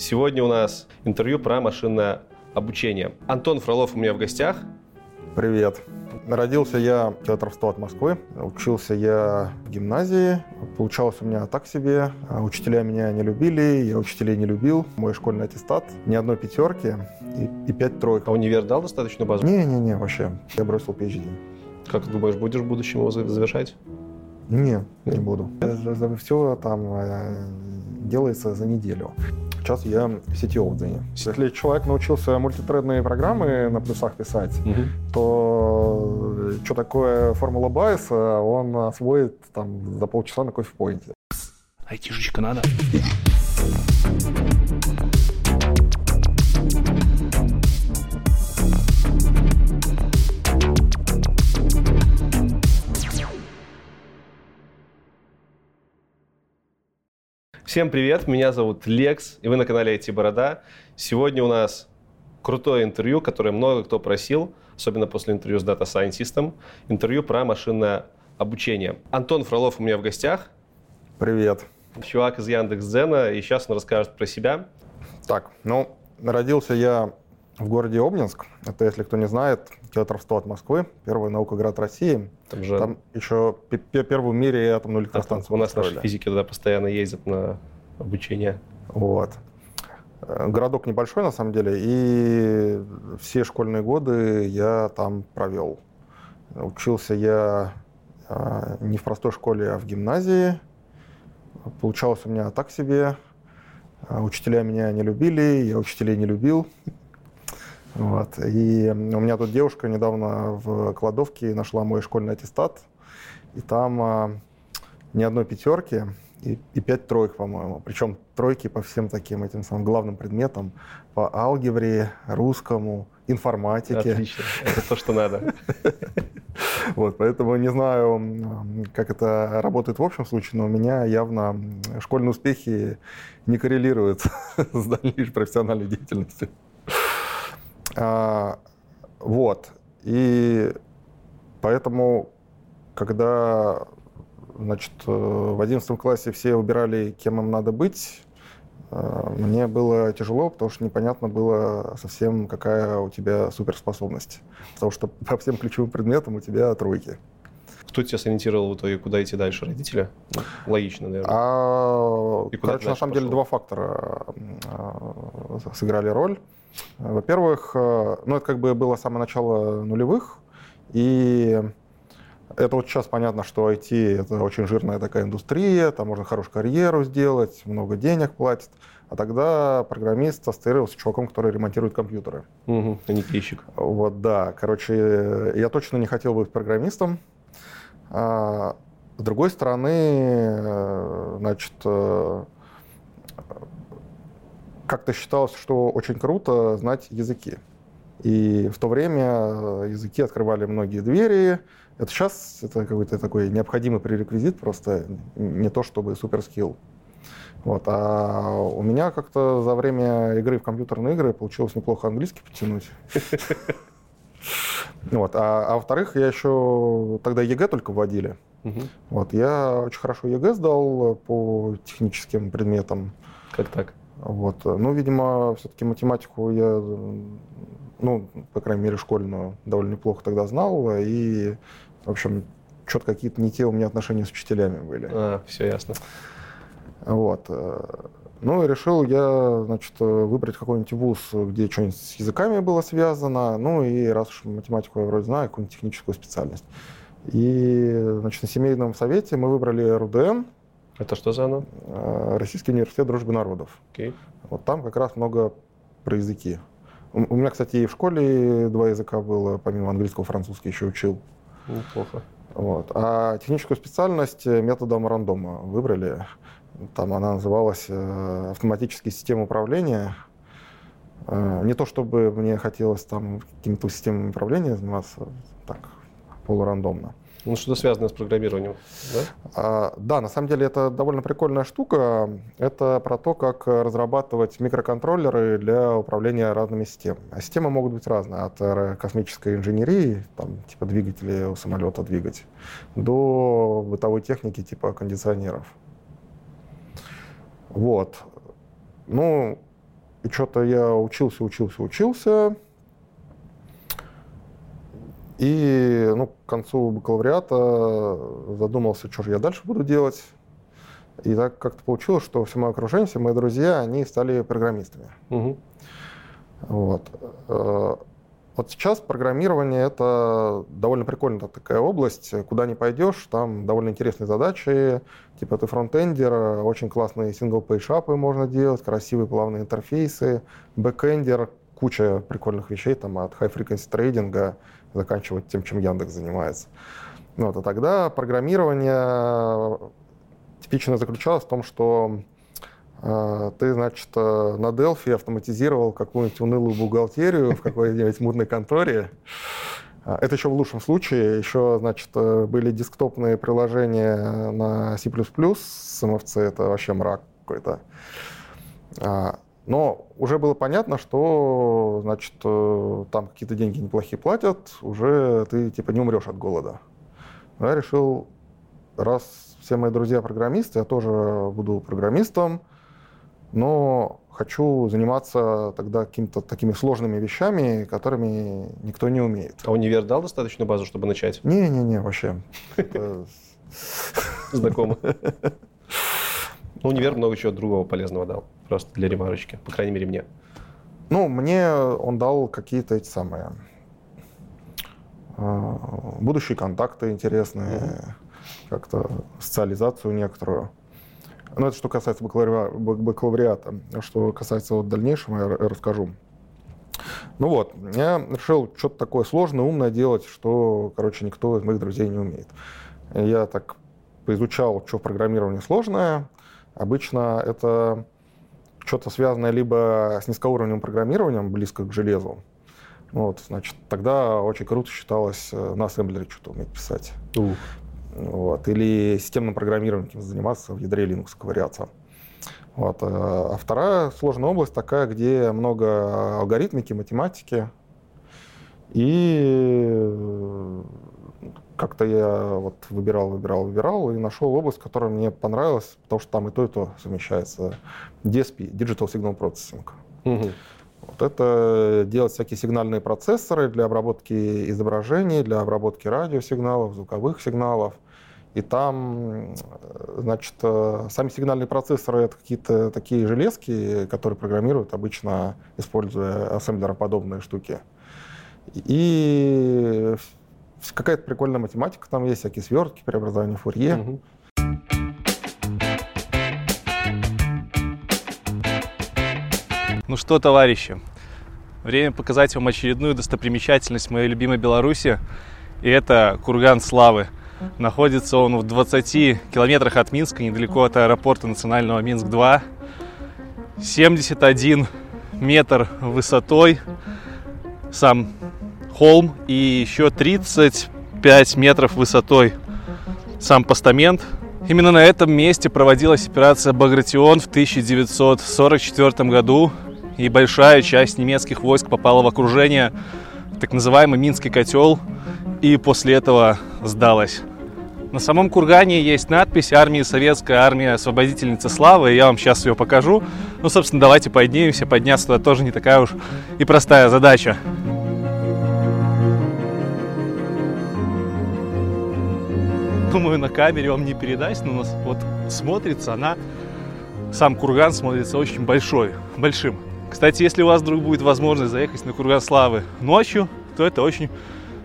Сегодня у нас интервью про машинное обучение. Антон Фролов у меня в гостях. Привет. Родился я в километров от Москвы. Учился я в гимназии. Получалось у меня так себе. А учителя меня не любили, я учителей не любил. Мой школьный аттестат ни одной пятерки и, и пять троек. А универ дал достаточную базу? Не-не-не, вообще. Я бросил PhD. Как ты думаешь, будешь в будущем его завершать? Не, не буду. Все там э, делается за неделю. Сейчас я в сетевом дзене. Если человек научился мультитредные программы на плюсах писать, угу. то э, что такое формула Байеса, он освоит там за полчаса на кофе-поинте. Айтишечка надо. Всем привет, меня зовут Лекс, и вы на канале IT Борода. Сегодня у нас крутое интервью, которое много кто просил, особенно после интервью с Data Scientist, интервью про машинное обучение. Антон Фролов у меня в гостях. Привет. Чувак из Яндекс.Дзена, и сейчас он расскажет про себя. Так, ну, родился я в городе Обнинск. Это, если кто не знает, километров 100 от Москвы, первый наукоград России. Там, же... Там еще первую в мире атомную электростанцию. А, у нас наши физики туда постоянно ездят на обучение. Вот. Э, городок небольшой, на самом деле, и все школьные годы я там провел. Учился я э, не в простой школе, а в гимназии. Получалось у меня так себе. Э, учителя меня не любили, я учителей не любил. Вот. И у меня тут девушка недавно в кладовке нашла мой школьный аттестат, и там а, ни одной пятерки и, и пять троек, по-моему. Причем тройки по всем таким этим самым главным предметам, по алгебре, русскому, информатике. Отлично, это то, что надо. Вот, поэтому не знаю, как это работает в общем случае, но у меня явно школьные успехи не коррелируют с дальнейшей профессиональной деятельностью. А, вот. И поэтому, когда значит, в одиннадцатом классе все выбирали, кем им надо быть, а, мне было тяжело, потому что непонятно было совсем, какая у тебя суперспособность. Потому что по всем ключевым предметам у тебя тройки. Кто тебя сориентировал в итоге, куда идти дальше? Родители? Ну, логично, наверное. А, короче, на самом пошел? деле два фактора а, сыграли роль. Во-первых, э, ну это как бы было самое начало нулевых, и это вот сейчас понятно, что IT это очень жирная такая индустрия, там можно хорошую карьеру сделать, много денег платят. А тогда программист ассоциировался с чуваком, который ремонтирует компьютеры. Угу, а не клейщик. Вот, да. Короче, я точно не хотел быть программистом. А, с другой стороны, э, значит, э, как-то считалось, что очень круто знать языки. И в то время языки открывали многие двери. Это сейчас это какой-то такой необходимый prerequisite, просто не то чтобы superskill. Вот. А у меня как-то за время игры в компьютерные игры получилось неплохо английский потянуть. Вот. А, а во-вторых, я еще тогда ЕГЭ только вводили. Вот. Я очень хорошо ЕГЭ сдал по техническим предметам. Как так? Вот. Ну, видимо, все-таки математику я, ну, по крайней мере, школьную довольно неплохо тогда знал. И, в общем, что-то какие-то не те у меня отношения с учителями были. А, все ясно. Вот. Ну, и решил я, значит, выбрать какой-нибудь вуз, где что-нибудь с языками было связано. Ну, и раз уж математику я вроде знаю, какую-нибудь техническую специальность. И, значит, на семейном совете мы выбрали РУДН, это что за оно? Э, Российский университет дружбы народов. Okay. Вот там как раз много про языки. У меня, кстати, и в школе два языка было, помимо английского, французский еще учил. Неплохо. Вот. А техническую специальность методом рандома выбрали. Там она называлась э, автоматические системы управления. Э, не то чтобы мне хотелось там какими-то системами управления заниматься, так, полурандомно. Ну, что-то связанное с программированием, да? А, да, на самом деле это довольно прикольная штука. Это про то, как разрабатывать микроконтроллеры для управления разными системами. А системы могут быть разные. От э, космической инженерии, там, типа двигатели у самолета двигать, до бытовой техники, типа кондиционеров. Вот. Ну, и что-то я учился, учился, учился. И ну, к концу бакалавриата задумался, что же я дальше буду делать. И так как-то получилось, что все мое окружение, все мои друзья, они стали программистами. Угу. Вот. Э, вот сейчас программирование это довольно прикольная такая область. Куда не пойдешь, там довольно интересные задачи. Типа ты фронтендер, очень классные сингл-пейшапы можно делать, красивые плавные интерфейсы. Бэкендер, куча прикольных вещей, там от high-frequency трейдинга заканчивать тем, чем Яндекс занимается. Вот, а тогда программирование типично заключалось в том, что э, ты, значит, э, на Delphi автоматизировал какую-нибудь унылую бухгалтерию в какой-нибудь мудной конторе. Это еще в лучшем случае. Еще, значит, э, были десктопные приложения на C++ с MFC. Это вообще мрак какой-то. Но уже было понятно, что, значит, там какие-то деньги неплохие платят, уже ты, типа, не умрешь от голода. Я решил, раз все мои друзья программисты, я тоже буду программистом, но хочу заниматься тогда какими-то такими сложными вещами, которыми никто не умеет. А универ дал достаточную базу, чтобы начать? Не-не-не, вообще. Знакомо. Ну, универ много чего другого полезного дал, просто для ремарочки, по крайней мере, мне. Ну, мне он дал какие-то эти самые а, будущие контакты интересные, как-то социализацию некоторую. Но это что касается бакалавриата. Что касается вот дальнейшего, я расскажу. Ну вот, я решил что-то такое сложное, умное делать, что, короче, никто из моих друзей не умеет. Я так поизучал, что в программировании сложное. Обычно это что-то связанное либо с низкоуровневым программированием, близко к железу. Вот, значит, тогда очень круто считалось э, на ассемблере что-то уметь писать. Uh. Вот. Или системным программированием заниматься, в ядре Linux ковыряться. Вот. Э, а вторая сложная область такая, где много алгоритмики, математики. И э, как-то я вот выбирал, выбирал, выбирал и нашел область, которая мне понравилась, потому что там и то, и то совмещается. DSP, Digital Signal Processing. Угу. Вот это делать всякие сигнальные процессоры для обработки изображений, для обработки радиосигналов, звуковых сигналов. И там, значит, сами сигнальные процессоры — это какие-то такие железки, которые программируют обычно, используя ассемблероподобные штуки. И какая-то прикольная математика там есть, всякие свертки, преобразования Фурье. Угу. Ну что, товарищи, время показать вам очередную достопримечательность моей любимой Беларуси. И это Курган Славы. Находится он в 20 километрах от Минска, недалеко от аэропорта национального Минск-2. 71 метр высотой сам холм и еще 35 метров высотой сам постамент. Именно на этом месте проводилась операция «Багратион» в 1944 году и большая часть немецких войск попала в окружение, так называемый Минский котел, и после этого сдалась. На самом кургане есть надпись «Армия Советская Армия Освободительница Славы», и я вам сейчас ее покажу. Ну, собственно, давайте поднимемся, подняться туда тоже не такая уж и простая задача. Думаю, на камере вам не передать, но у нас вот смотрится она, сам курган смотрится очень большой, большим. Кстати, если у вас вдруг будет возможность заехать на Курган Славы ночью, то это очень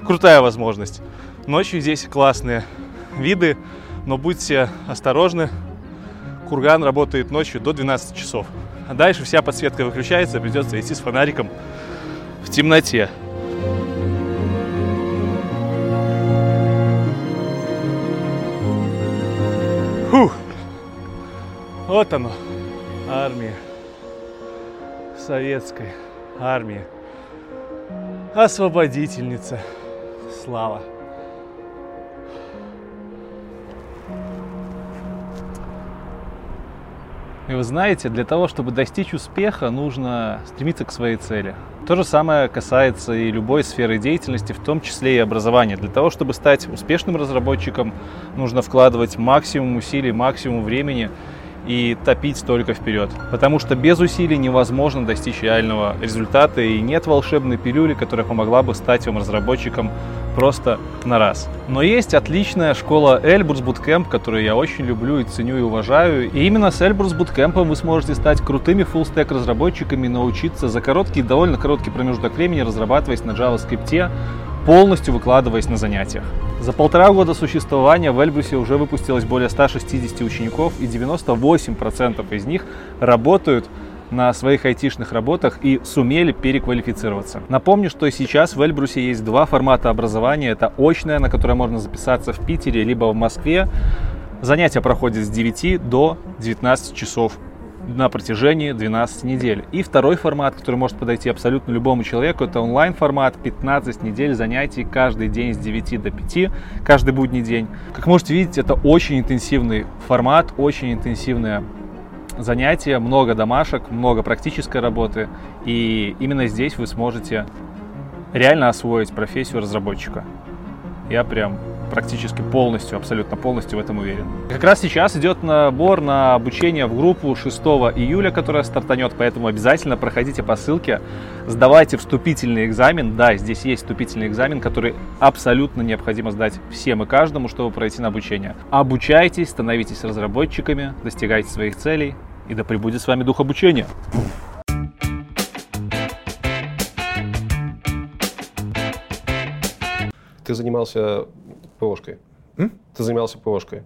крутая возможность. Ночью здесь классные виды, но будьте осторожны. Курган работает ночью до 12 часов. А дальше вся подсветка выключается, придется идти с фонариком в темноте. Фух. Вот оно, армия советской армии. Освободительница. Слава. И вы знаете, для того, чтобы достичь успеха, нужно стремиться к своей цели. То же самое касается и любой сферы деятельности, в том числе и образования. Для того, чтобы стать успешным разработчиком, нужно вкладывать максимум усилий, максимум времени и топить только вперед. Потому что без усилий невозможно достичь реального результата, и нет волшебной пилюли, которая помогла бы стать вам разработчиком просто на раз. Но есть отличная школа Эльбрус Bootcamp, которую я очень люблю и ценю и уважаю. И именно с Эльбрус Bootcamp вы сможете стать крутыми full-stack разработчиками и научиться за короткий, довольно короткий промежуток времени разрабатывать на JavaScript, полностью выкладываясь на занятиях. За полтора года существования в Эльбрусе уже выпустилось более 160 учеников, и 98% из них работают на своих айтишных работах и сумели переквалифицироваться. Напомню, что сейчас в Эльбрусе есть два формата образования. Это очное, на которое можно записаться в Питере, либо в Москве. Занятия проходят с 9 до 19 часов на протяжении 12 недель. И второй формат, который может подойти абсолютно любому человеку, это онлайн-формат, 15 недель занятий каждый день с 9 до 5, каждый будний день. Как можете видеть, это очень интенсивный формат, очень интенсивное занятия, много домашек, много практической работы. И именно здесь вы сможете реально освоить профессию разработчика. Я прям практически полностью, абсолютно полностью в этом уверен. Как раз сейчас идет набор на обучение в группу 6 июля, которая стартанет, поэтому обязательно проходите по ссылке, сдавайте вступительный экзамен. Да, здесь есть вступительный экзамен, который абсолютно необходимо сдать всем и каждому, чтобы пройти на обучение. Обучайтесь, становитесь разработчиками, достигайте своих целей, и да пребудет с вами дух обучения. Ты занимался ПОшкой? М? Ты занимался ПОшкой?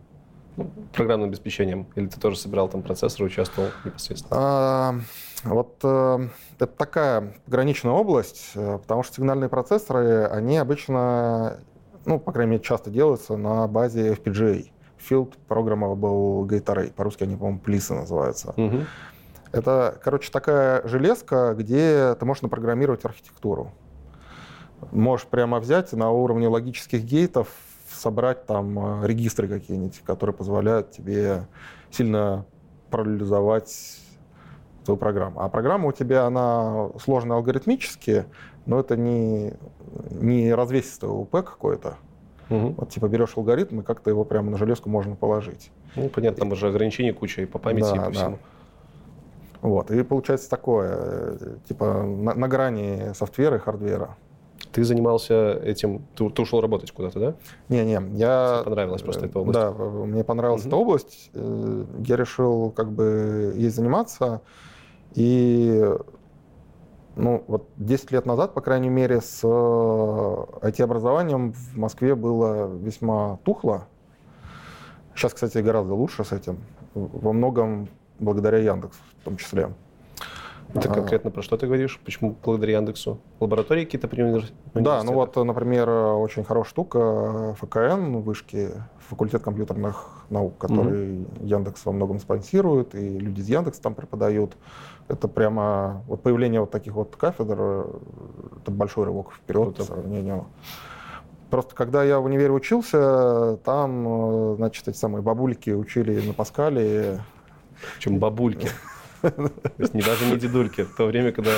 Ну, программным обеспечением? Или ты тоже собирал там процессоры, участвовал непосредственно? А, вот э, это такая пограничная область, э, потому что сигнальные процессоры, они обычно, ну, по крайней мере, часто делаются на базе FPGA. Field Programmable Gate Array. По-русски они, по-моему, плисы называются. Мгм. Это, короче, такая железка, где ты можешь напрограммировать архитектуру. Можешь прямо взять на уровне логических гейтов собрать там э, регистры какие-нибудь, которые позволяют тебе сильно параллелизовать твою программу. А программа у тебя, она сложная алгоритмически, но это не, не развесистое УП какое-то. Мгм. Вот типа берешь алгоритм, и как-то его прямо на железку можно положить. Ну, понятно, там уже ограничений куча и по памяти, и Да, по да. всему. Вот. И получается такое, э, типа на, на грани софтвера и хардвера. Ты занимался этим, ты, ты ушел работать куда-то, да? Не-не, я... Тебе понравилась просто эта область? Да, э, мне понравилась Мгм. эта область. Э, Я решил как бы ей заниматься. И ну, вот 10 лет назад, по крайней мере, с IT-образованием в Москве было весьма тухло. Сейчас, кстати, гораздо лучше с этим. Во многом благодаря Яндексу в том числе. Это А. конкретно про что ты говоришь? Почему благодаря Яндексу? Лаборатории какие-то при универ- Да, ну вот, например, очень хорошая штука ФКН, вышки, факультет компьютерных наук, который Яндекс во многом спонсирует, и люди из Яндекса там преподают. Это прямо, вот появление вот таких вот кафедр, э, это большой рывок вперед по сравнению. Просто когда я в универе учился, там, э, значит, эти самые бабульки учили на Паскале. Чем бабульки. То есть не даже не дедульки. В то время, когда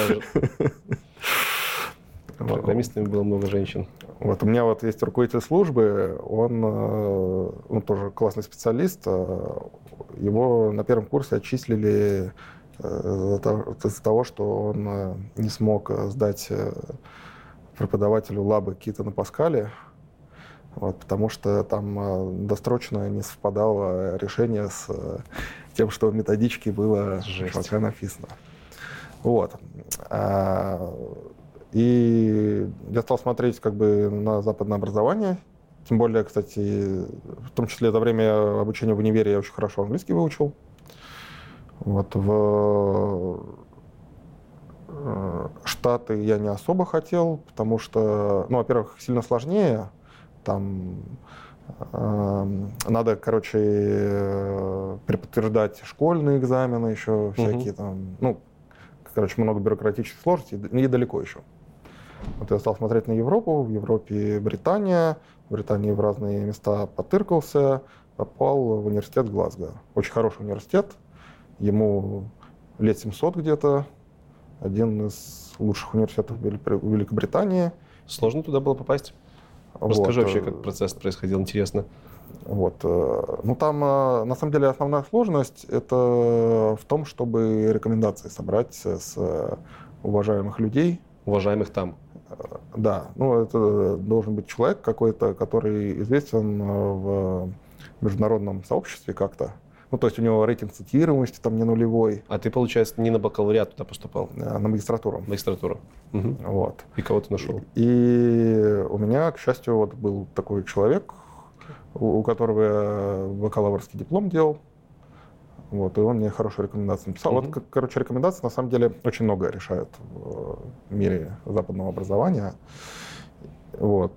программистами было много женщин. Вот у меня вот есть руководитель службы, он, э, он тоже классный специалист. э, Его на первом курсе отчислили э, из-за того, что он не смог сдать преподавателю лабы какие-то на Паскале, вот, потому что там досрочно не совпадало решение с тем, что в методичке было Жесть. пока написано. Вот. А, И я стал смотреть как бы на западное образование. Тем более, кстати, в том числе за время обучения в универе я очень хорошо английский выучил. Вот в э, Штаты я не особо хотел, потому что, ну, во-первых, сильно сложнее. Там надо, короче, э, переподтверждать школьные экзамены еще всякие там, ну, короче, много бюрократических сложностей и далеко еще. Вот я стал смотреть на Европу, в Европе Британия, в Британии в разные места потыркался, попал в университет Глазго. Очень хороший университет, ему лет 700 где-то, один из лучших университетов Вели- Великобритании. Сложно туда было попасть? Вот, Расскажи э, вообще, как процесс происходил, интересно. Вот. э, Ну, там, э, на самом деле, основная сложность это в том, чтобы рекомендации собрать с э, уважаемых людей. Уважаемых там. Да, ну, это должен быть человек какой-то, который известен э, в международном сообществе как-то. Ну, то есть у него рейтинг цитируемости там не нулевой, А ты, получается, не на бакалавриат туда поступал, э, на магистратуру. магистратуру. Мгм. Вот. И кого ты нашел? И у меня, к счастью, вот был такой человек, у которого я бакалаврский диплом делал. Вот, и он мне хорошую рекомендацию написал. Мгм. Вот, короче, рекомендации на самом деле очень многое решают в э, мире западного образования. Вот.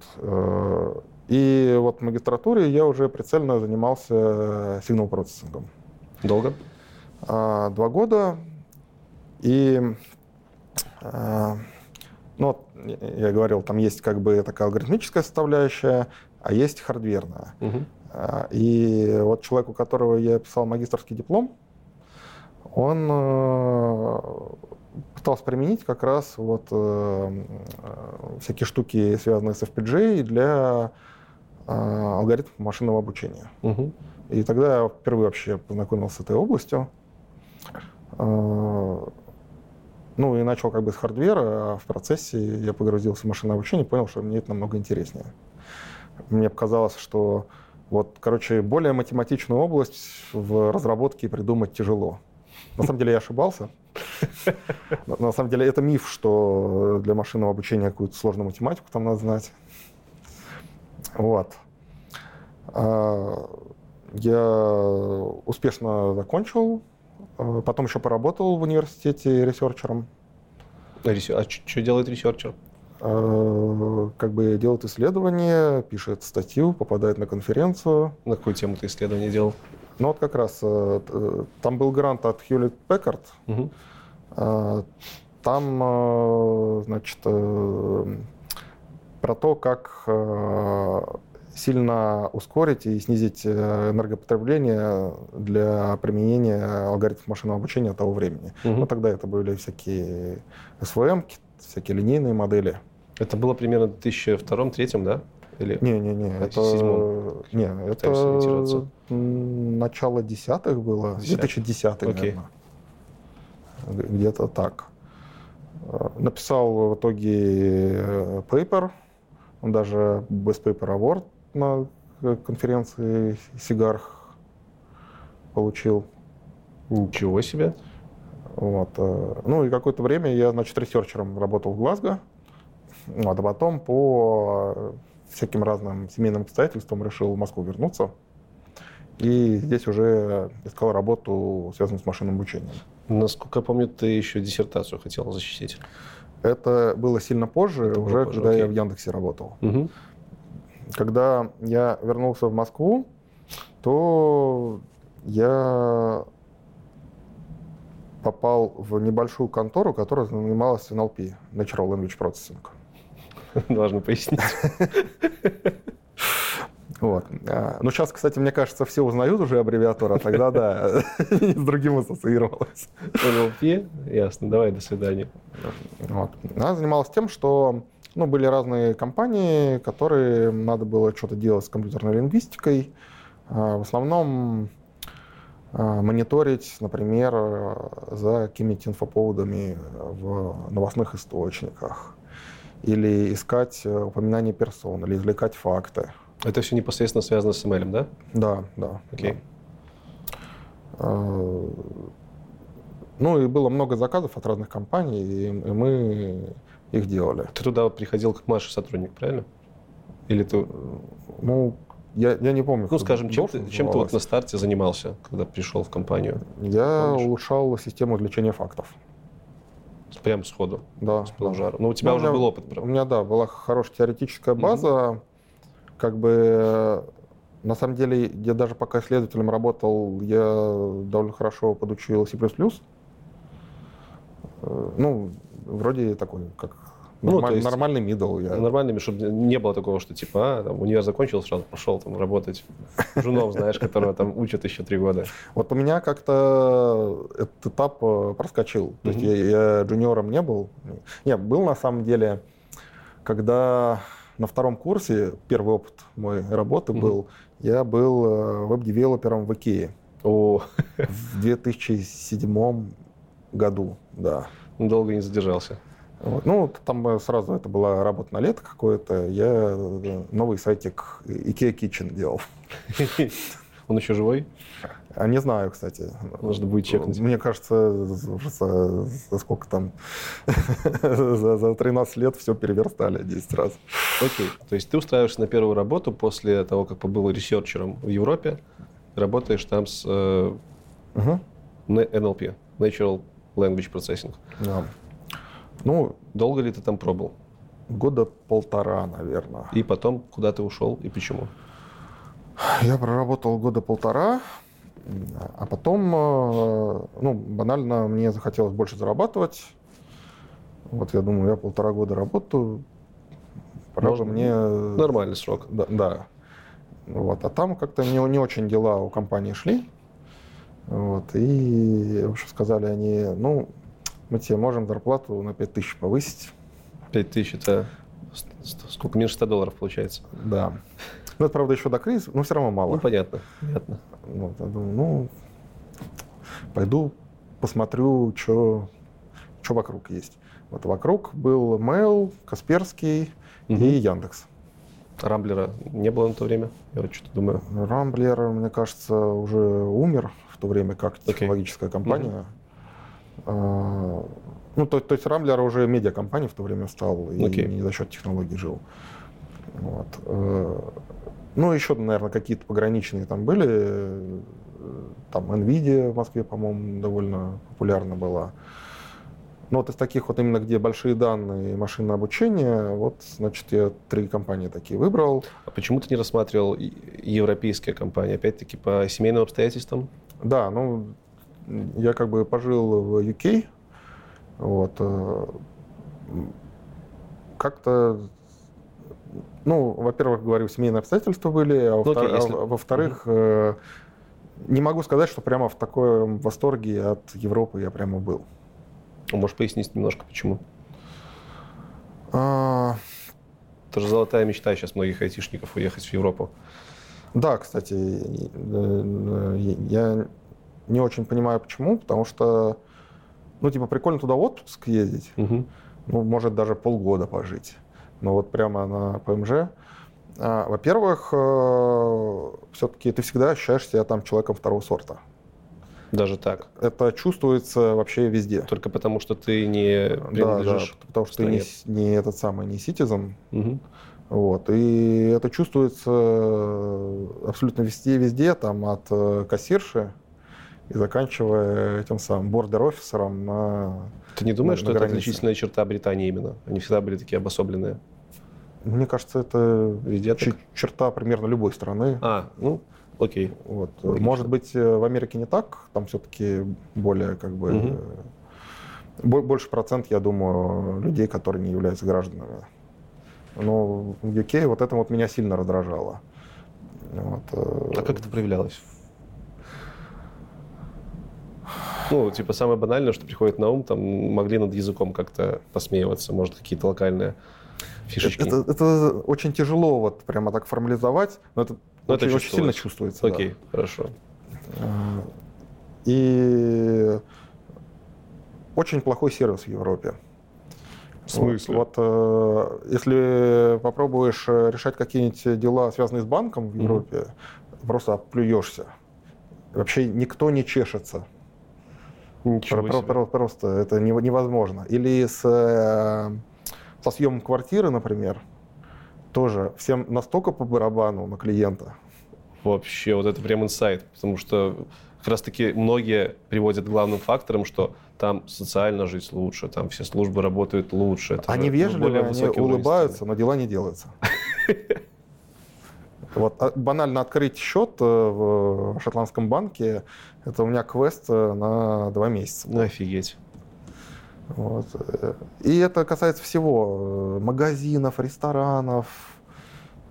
Э, И вот в магистратуре я уже прицельно занимался сигнал-процессингом. Долго? А, два года. И, а, ну, я говорил, там есть как бы такая алгоритмическая составляющая, а есть хардверная. Мгм. А, И вот человек, у которого я писал магистрский диплом, он э, пытался применить как раз вот э, э, всякие штуки, связанные с FPGA, для э, алгоритмов машинного обучения. Мгм. И тогда я впервые вообще познакомился с этой областью. Э, Ну и начал как бы с хардвера, а в процессе я погрузился в машинное обучение и понял, что мне это намного интереснее. Мне показалось, что вот, короче, более математичную область в разработке придумать тяжело. На самом деле я ошибался. На самом деле это миф, что для машинного обучения какую-то сложную математику там надо знать. Вот. А, Я успешно закончил, а, потом еще поработал в университете researcher ом. Resear- А что делает researcher? А, Как бы делает исследования, пишет статью, попадает на конференцию. На какую тему ты исследование делал? Ну вот как раз э, там был грант от Hewlett Packard. А, Там, э, значит, э, про то, как э, сильно ускорить и снизить э, энергопотребление для применения алгоритмов машинного обучения того времени. Мгм. Ну, тогда это были всякие SVM, всякие линейные модели. Это было примерно в 2002-2003, да? Или... Это... седьмом Не, пытаемся ориентироваться. это начало десятых было, Десятых. 2010 Окей. наверное. Где-то так. Э, Написал в итоге paper, он даже Best Paper Award на конференции SIGIR получил. Ничего себе. Вот. э, Ну и какое-то время я, значит, researcher ом работал в Глазго, вот, а потом по э, всяким разным семейным обстоятельствам решил в Москву вернуться. И здесь уже искал работу, связанную с машинным обучением. Насколько я помню, ты еще диссертацию хотел защитить. Это было сильно позже, было уже позже, когда я в окей. Яндексе работал. Мгм. Когда я вернулся в Москву, то я попал в небольшую контору, которая занималась NLP, Natural Language Processing. Должен пояснить. Вот. А, Ну, сейчас, кстати, мне кажется, все узнают уже аббревиатуру, а тогда, да, с другим ассоциировалось. NLP? Ясно. Давай, до свидания. Вот. Она занималась тем, что ну, были разные компании, которые надо было что-то делать с компьютерной лингвистикой. А, В основном а, мониторить, например, за какими-то инфоповодами в новостных источниках. Или искать э, упоминания персон, или извлекать факты. Это все непосредственно связано с ML, да? Да, да. Окей. да. А, Ну и было много заказов от разных компаний, и мы их делали. Ты туда приходил как младший сотрудник, правильно? Или ты, Ну, я, я не помню. ну, скажем, чем ты, чем ты вот на старте занимался, когда пришел в компанию? Я помнишь? улучшал систему извлечения фактов. Прям сходу, Да. с да. полужара. Ну, у тебя Ну, у уже меня- был опыт, У правда? меня, да, была хорошая теоретическая база. Как бы, э, на самом деле, я даже пока исследователем работал, я довольно хорошо подучил C++. Э, Ну, вроде такой, как Ну, норма- то есть- нормальный middle. Я, Нормальными, чтобы не было такого, что типа, а, там, универ закончил, сразу пошел там работать жуном, знаешь, которого там учат еще три года. Вот у меня как-то этот этап э, проскочил. То есть я, я джуниором не был. Нет, был на самом деле, когда на втором курсе, первый опыт моей работы Мгм. был, я был э, веб-девелопером в Икее О, в 2007 году, да. долго не задержался. Вот. Ну, там э, сразу это была работа на лето какое-то. Я э, новый сайтик IKEA Kitchen делал. Он еще живой? А не знаю, кстати. Нужно будет чекнуть. Мне кажется, уже за, за сколько там, за, за 13 лет все переверстали 10 раз. Окей. То есть ты устраиваешься на первую работу после того, как побыл researcher ом в Европе, работаешь там с э, Мгм. NLP, Natural Language Processing. Да. Ну, Долго ли ты там пробыл? года полтора, наверное. И потом куда ты ушел и почему? Я проработал года полтора, а потом, э, ну, банально, мне захотелось больше зарабатывать. Вот я думаю, я полтора года работаю, пора бы Можно- мне... Нормальный срок. Да, да. Вот. А там как-то не, не очень дела у компании шли. Вот. И, в общем, сказали они, ну, мы тебе можем зарплату на 5000 повысить. 5 тысяч это сколько? Меньше 100 долларов получается. Да. Ну, это, правда, еще до кризиса, но все равно мало. Ну, понятно. понятно. Вот, я думаю, ну, пойду посмотрю, что вокруг есть. Вот вокруг был Mail, Касперский Мгм. и Яндекс. Рамблера не было на то время? Я вот что-то думаю. Рамблер, мне кажется, уже умер в то время как технологическая компания. А, Ну, то, то есть Рамблер уже медиакомпания в то время стал и Окей. не за счет технологий жил. Вот. Э, Ну, еще, наверное, какие-то пограничные там были. Э, Там NVIDIA в Москве, по-моему, довольно популярна была. Но вот из таких вот именно, где большие данные и машинное обучение, вот, значит, я три компании такие выбрал. А почему ты не рассматривал европейские компании? Опять-таки по семейным обстоятельствам? Да, ну, я как бы пожил в UK, вот, э, как-то, ну, во-первых, говорю, семейные обстоятельства были, а во- Ну, а если- во-вторых, э, не могу сказать, что прямо в таком восторге от Европы я прямо был. Ну, Можешь пояснить немножко, почему? А, Это же золотая мечта сейчас многих айтишников уехать в Европу. Да, кстати, э, э, я не очень понимаю, почему, потому что, ну, типа, прикольно туда в отпуск ездить, Мгм. ну, может даже полгода пожить. Но вот прямо на ПМЖ. А, во-первых, все-таки ты всегда ощущаешь себя там человеком второго сорта. Даже так. Это чувствуется вообще везде. Только потому, что ты не Да, да, принадлежишь. потому что ты не, стране. не этот самый, не citizen. Мгм. Вот. И это чувствуется э, абсолютно везде, везде, там от э, кассирши и заканчивая этим самым бордер-офисером на... Ты не думаешь, На- что на это границе. отличительная черта Британии именно? Они всегда были такие обособленные. Мне кажется, это Везде чер- черта примерно любой страны. А, ну, окей. Вот. Логично. Может быть, э, в Америке не так, там все-таки более как бы... Бо- Больше процент, я думаю, людей, которые не являются гражданами. Но в UK вот это вот меня сильно раздражало. Вот, э, А как это проявлялось? Ну, типа, самое банальное, что приходит на ум, там могли над языком как-то посмеиваться, может, какие-то локальные фишечки. Это, это очень тяжело вот прямо так формализовать, но это, Но это очень, очень сильно чувствуется. чувствуется. да. Окей, хорошо. А, И очень плохой сервис в Европе. В смысле? Вот, вот, э, если попробуешь э, решать какие-нибудь дела, связанные с банком в. Европе, просто оплюешься. Вообще никто не чешется. Ничего Про- себе. про- Просто это нево- невозможно. Или с, э, со съемом квартиры, например, тоже всем настолько по барабану на клиента. Вообще, вот это прям инсайт, потому что как раз-таки многие приводят главным фактором, что там социально жить лучше, там все службы работают лучше. это Они же вежливы, более они улыбаются, но дела не делаются. Вот а, банально открыть счет э, в шотландском банке, это у меня квест э, на два месяца. Ну, офигеть. Вот. И это касается всего. э, Магазинов, ресторанов,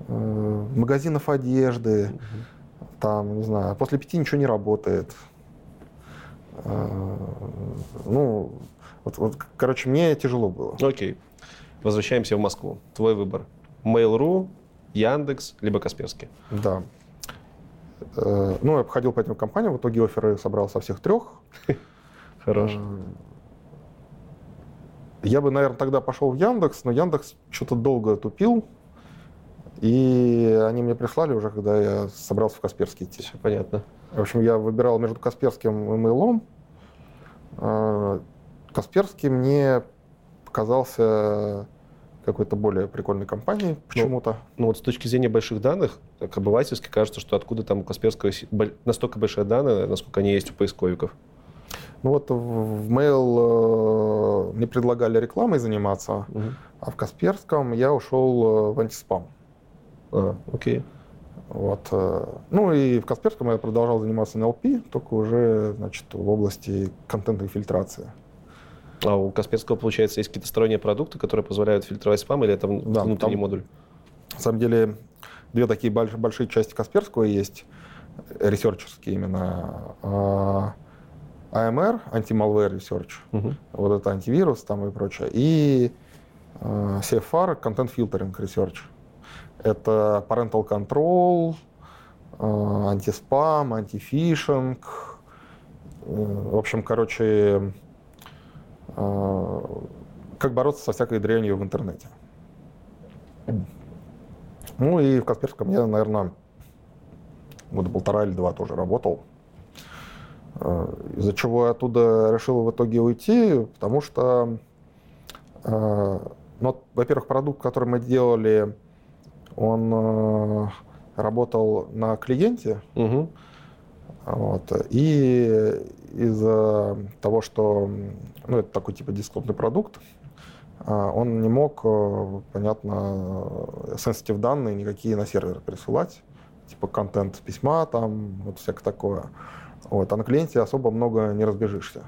э, магазинов одежды. Там, не знаю, после пяти ничего не работает. Э, Ну, вот, вот, короче, мне тяжело было. Окей. Возвращаемся в Москву. Твой выбор. Mail.ru, Яндекс, либо Касперский. Да. Ну, я походил по этим компаниям, в итоге оферы собрал со всех трех. Хорош. Я бы, наверное, тогда пошел в Яндекс, но Яндекс что-то долго тупил. И они мне прислали уже, когда я собрался в Касперский идти. Все понятно. В общем, я выбирал между Касперским и Мейлом. Э, Касперский мне показался какой-то более прикольной компанией почему-то. Ну вот с точки зрения больших данных, так обывательски кажется, что откуда там у Касперского настолько большие данные, насколько они есть у поисковиков. Ну вот в Mail э, мне предлагали рекламой заниматься, а в Касперском я ушел э, в антиспам. А, окей. Вот. э, Ну и в Касперском я продолжал заниматься NLP, только уже значит, в области контентной фильтрации. А у Касперского, получается, есть какие-то сторонние продукты, которые позволяют фильтровать спам, или это Да, внутренний там- модуль? На самом деле две такие больш- большие части Касперского есть, ресерчерские именно. А, AMR, Anti-Malware Research, Мгм. вот это антивирус там и прочее, и э, CFR, Content Filtering Research. Это Parental Control, э, антиспам, антифишинг. Э, В общем, короче, э, как бороться со всякой дрянью в интернете. Ну и в Касперском я, наверное, года полтора или два тоже работал. Э, Из-за чего я оттуда решил в итоге уйти, потому что, э, ну, во-первых, продукт, который мы делали, он э, работал на клиенте, Мгм. вот, и из-за того, что ну, это такой типа десктопный продукт, он не мог, понятно, sensitive данные никакие на сервер присылать, типа контент письма, там, вот всякое такое. Вот. А на клиенте особо много не разбежишься.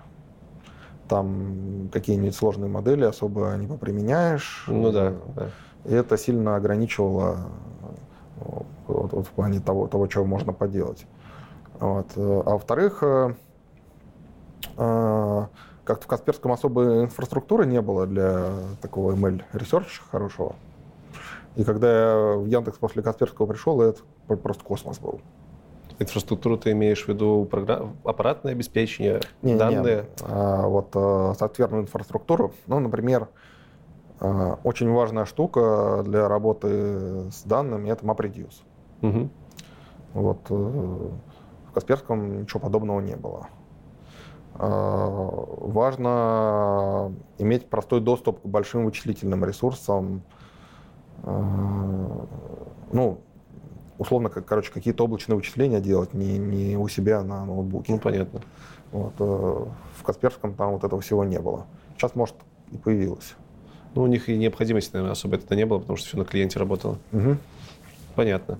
Там какие-нибудь сложные модели особо не поприменяешь. Ну да, да. И это сильно ограничивало вот, вот в плане того, того, чего можно поделать. Вот. А во-вторых, э, э, как-то в Касперском особой инфраструктуры не было для такого ML research хорошего. И когда я в Яндекс после Касперского пришел, это про- просто космос был. Инфраструктуру ты имеешь в виду програ- аппаратное обеспечение, Не, не, данные? а, вот э, софтверную инфраструктуру. Ну, например, э, очень важная штука для работы с данными это MapReduce. Мгм. Вот э, в Касперском ничего подобного не было. Важно иметь простой доступ к большим вычислительным ресурсам. Ну, условно, как, короче, какие-то облачные вычисления делать не, не у себя на ноутбуке. Ну, понятно. Вот, э, в Касперском там вот этого всего не было. Сейчас, может, и появилось. Ну, у них и необходимости, наверное, особо это не было, потому что все на клиенте работало. Мгм. Понятно.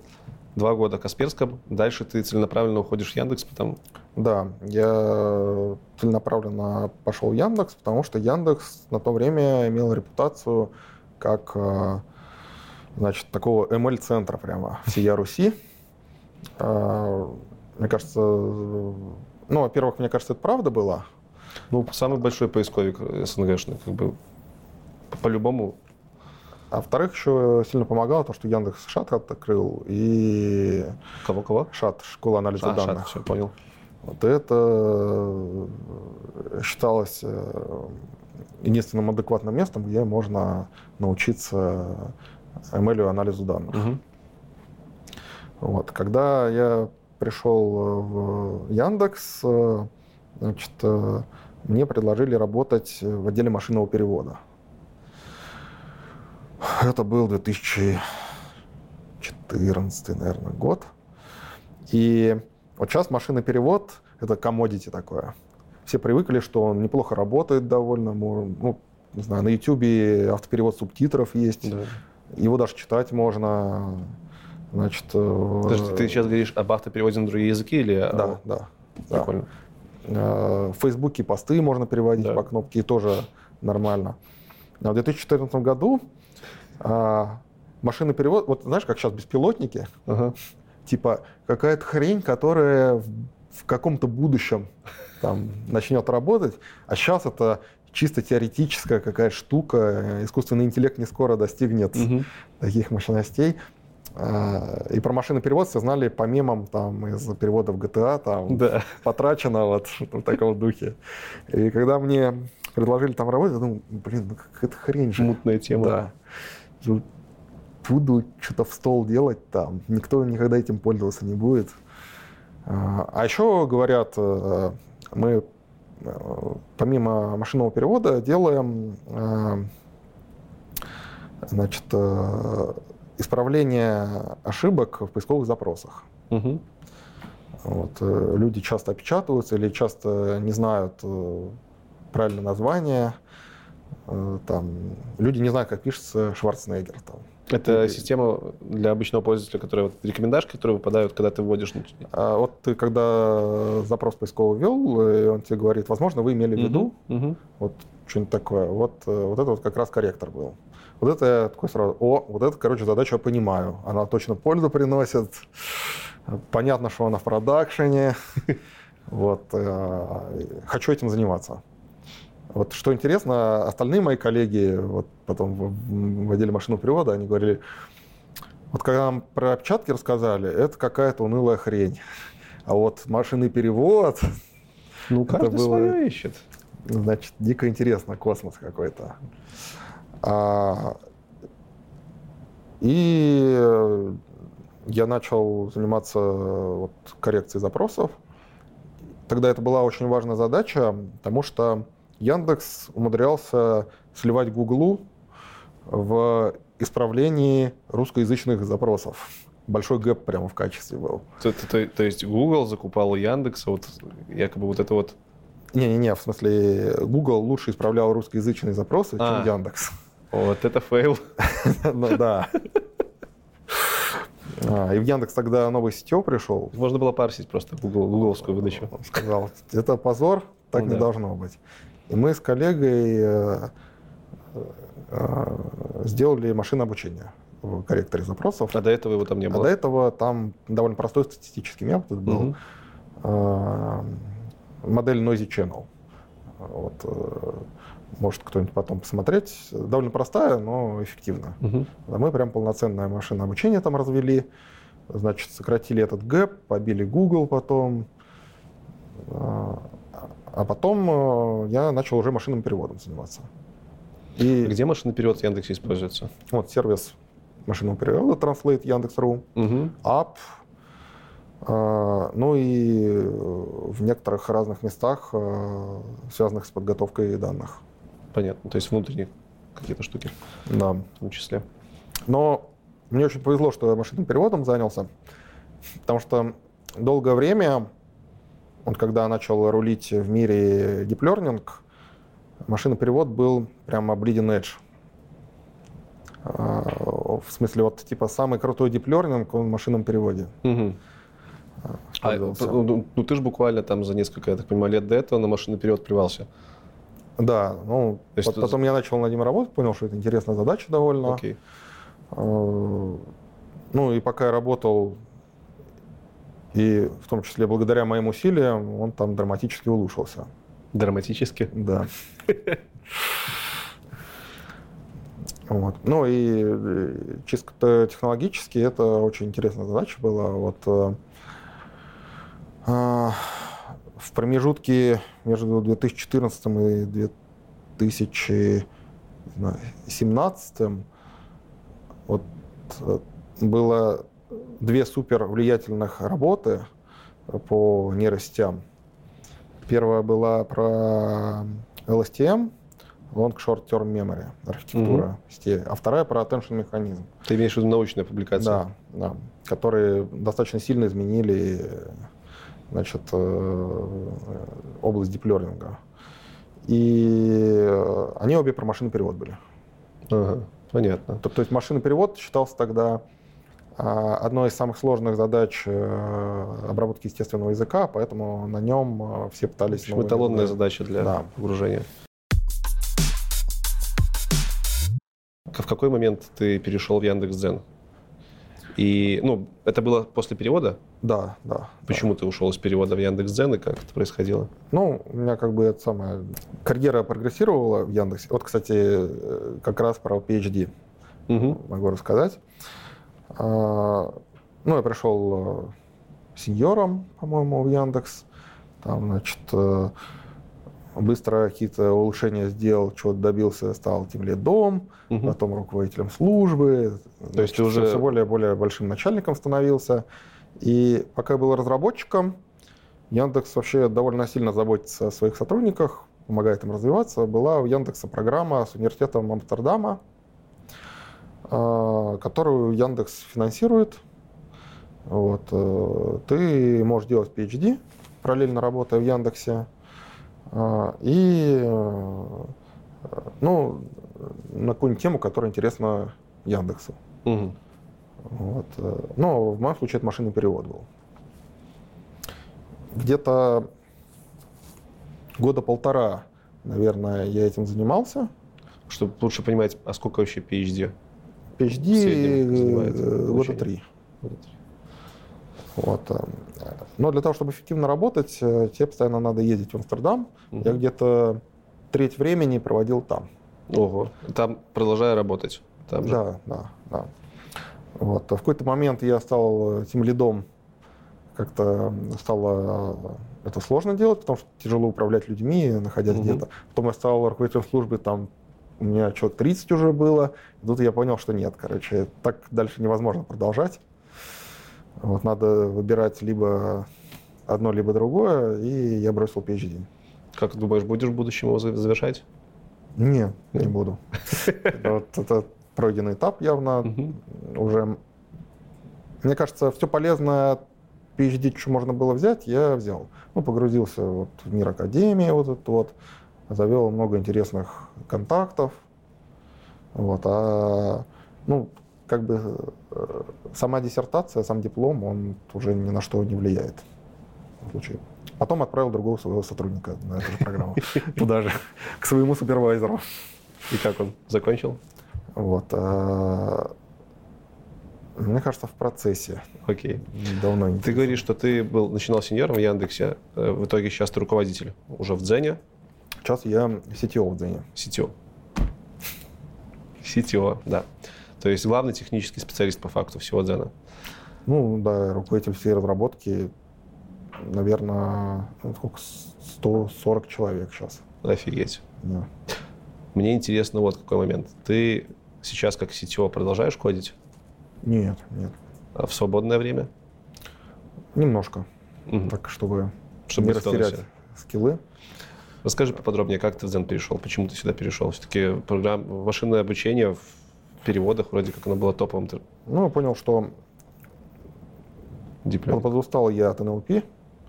Два года в Касперском, дальше ты целенаправленно уходишь в Яндекс, потом... Да, я целенаправленно пошел в Яндекс, потому что Яндекс на то время имел репутацию как э, значит, такого ML-центра прямо всея Руси. Э, Мне кажется, ну, во-первых, мне кажется, это правда было. Ну, самый большой поисковик СНГшный, как бы, по- по-любому. А во-вторых, еще сильно помогало то, что Яндекс шат открыл и Кого-кого? шат, школа анализа А, шат, данных. все, понял. Вот это э, считалось э, единственным адекватным местом, где можно научиться ML и анализу данных. Мгм. Вот. Когда я пришел э, в Яндекс, э, значит, э, мне предложили работать в отделе машинного перевода. Это был 2014, наверное, год. И вот сейчас машинный перевод — это комодити такое. Все привыкли, что он неплохо работает довольно. Ну, не знаю, на YouTube автоперевод субтитров есть. Да. Его даже читать можно. Значит, э, Подожди, ты сейчас говоришь об автопереводе на другие языки или... Да, да. да. Прикольно. Э, В Фейсбуке посты можно переводить Да. по кнопке, и тоже нормально. А в 2014 году а, машинный перевод, вот знаешь, как сейчас беспилотники, Ага. типа какая-то хрень, которая в, в каком-то будущем там начнет работать, а сейчас это чисто теоретическая какая штука, искусственный интеллект не скоро достигнет Мгм. таких мощностей. А, И про машинный перевод все знали по мемам там, из переводов GTA, там, Да. потрачено вот в таком духе. И когда мне предложили там работать, я думал, блин, ну какая-то хрень же. Мутная тема. Да. Буду что-то в стол делать там. Никто никогда этим пользоваться не будет. А а еще говорят, э, мы помимо машинного перевода делаем э, значит, э, исправление ошибок в поисковых запросах. Мгм. Вот, э, люди часто опечатываются или часто не знают э, правильное название. Э, Там, люди не знают, как пишется Шварценеггер. Там. Это система для обычного пользователя, которая вот рекомендашки, которые выпадают, когда ты вводишь. А вот ты когда запрос поисковый ввел, и он тебе говорит, возможно, вы имели в виду Мгм, мгм. вот что-нибудь такое. Вот, э, вот это вот как раз корректор был. Вот это я такой сразу, о, вот это, короче, задачу я понимаю. Она точно пользу приносит. Понятно, что она в продакшене. Вот. э, Хочу этим заниматься. Вот что интересно, остальные мои коллеги, вот потом в, в отделе машинного перевода, они говорили, вот когда нам про опечатки рассказали, это какая-то унылая хрень. А вот машинный перевод, Ну, Это каждый было- свое ищет. Значит, дико интересно, космос какой-то. А, и я начал заниматься вот, коррекцией запросов. Тогда это была очень важная задача, потому что Яндекс умудрялся сливать Гуглу в исправлении русскоязычных запросов. Большой гэп прямо в качестве был. То, то- то- то есть Google закупал Яндекс, а вот якобы вот это вот. Не-не-не, в смысле, Google лучше исправлял русскоязычные запросы, А. чем Яндекс. Вот это fail. Ну да. А, И в Яндекс тогда новый CTO пришел. Можно было парсить просто гугловскую выдачу. Он сказал, это позор, так Ну не да. должно быть. И мы с коллегой э, э, сделали машинное обучение в корректоре запросов. А до этого его там не А было. до этого там довольно простой статистический метод был. Мгм. Э, Модель Noisy Channel. Вот, может кто-нибудь потом посмотреть. Довольно простая, но эффективная. Мгм. А Мы прям полноценное машинное обучение там развели. Значит, сократили этот гэп, побили Google потом. А потом э, я начал уже машинным переводом заниматься. И Где машинный перевод в Яндексе используется? вот сервис машинного перевода Translate Яндекс.ру, Мгм. App, а, ну и э, в некоторых разных местах, э, связанных с подготовкой данных. Понятно. То есть внутренние какие-то штуки Да. в том числе. Но мне очень повезло, что я машинным переводом занялся, потому что долгое время, вот когда начал рулить в мире Deep Learning, машинный перевод был прямо bleeding edge. А, В смысле, вот типа самый крутой Deep Learning, он в машинном переводе. Мгм. А, пользовался. ну, ну, ты же буквально там за несколько, я так понимаю, лет до этого на машинный перевод привался. Да, ну, То есть ты- потом я начал над ним работать, понял, что это интересная задача довольно. Окей. Э, Ну и пока я работал, и в том числе благодаря моим усилиям, он там драматически улучшился. Драматически. Да. Вот. Ну и э, чисто технологически это очень интересная задача была. Вот, э, а, в промежутке между 2014 и 2017 вот, э, было две супер влиятельных работы по нейросетям. Первая была про LSTM, Long Short Term Memory, архитектура сетей, а вторая про attention механизм. Ты имеешь в виду научная публикация? Да, да, которые достаточно сильно изменили значит, э, область диплернинга. И они обе про машинный перевод были. Ага, понятно. То, то есть машинный перевод считался тогда одной из самых сложных задач э, обработки естественного языка, поэтому на нем э, все В пытались... общем, новые эталонная задача для Да. погружения. В какой момент ты перешел в Яндекс.Дзен? И, ну, это было после перевода? Да, да. Почему ты ушел из перевода в Яндекс.Дзен и как это происходило? Ну, у меня как бы это самое... Карьера прогрессировала в Яндексе. Вот, кстати, э, как раз про PhD Мгм. могу рассказать. А, ну, я пришел э, сеньором, по-моему, в Яндекс. Там, значит, э, быстро какие-то улучшения сделал, чего-то добился, стал тем лидом, Мгм. потом руководителем службы. То есть ты уже- все более более большим начальником становился. И пока я был разработчиком, Яндекс вообще довольно сильно заботится о своих сотрудниках, помогает им развиваться. Была у Яндекса программа с университетом Амстердама, которую Яндекс финансирует. Вот. э, Ты можешь делать PhD, параллельно работая в Яндексе. А, И э, ну, на какую-нибудь тему, которая интересна Яндексу. Мгм. Вот. э, Но в моем случае это машинный перевод был. Где-то года полтора, наверное, я этим занимался. Чтобы лучше понимать, а сколько вообще PhD? PhD В среднем занимает э, года обучение? три. Вот. э, Но для того, чтобы эффективно работать, э, тебе постоянно надо ездить в Амстердам. Мгм. Я где-то треть времени проводил там. Ого. Там продолжаю работать. Там же. Да, да, да. Вот. В какой-то момент я стал тем лидом. Как-то стало э, это сложно делать, потому что тяжело управлять людьми, находясь Мгм. где-то. Потом я стал руководителем службы, там у меня человек 30 уже было. И тут я понял, что нет, короче, так дальше невозможно продолжать. Вот надо выбирать либо одно, либо другое, и я бросил PhD. Как думаешь, будешь в будущем его за- завершать? Не, не буду. Это вот это пройденный этап явно. Уже, мне кажется, все полезное PhD, что можно было взять, я взял. Ну, погрузился вот в мир академии, вот этот вот, завел много интересных контактов. Вот, а, ну, как бы э, сама диссертация, сам диплом, он уже ни на что не влияет. в случае. Потом отправил другого своего сотрудника на эту же программу. Туда же, к своему супервайзеру. И как он закончил? Вот. а, Мне кажется, в процессе. Окей. Давно не Ты говоришь, что ты был, начинал сеньором в Яндексе, э, в итоге сейчас ты руководитель уже в Дзене, Сейчас я CTO в Дзене. CTO. CTO, да. То есть главный технический специалист по факту всего Дзена. Ну, да, руководитель всей разработки, наверное, ну, сколько, 140 человек сейчас. Офигеть. Да. Мне интересно вот какой момент. Ты сейчас как CTO продолжаешь кодить Нет, нет. а в свободное время? Немножко. Мгм. Так, чтобы, Чтобы не растерять скиллы. Расскажи поподробнее, как ты в Дзен перешел, почему ты сюда перешел? Все-таки программ... машинное обучение в переводах вроде как оно было топовым. Ну, я понял, что Learning. подустал я от НЛП.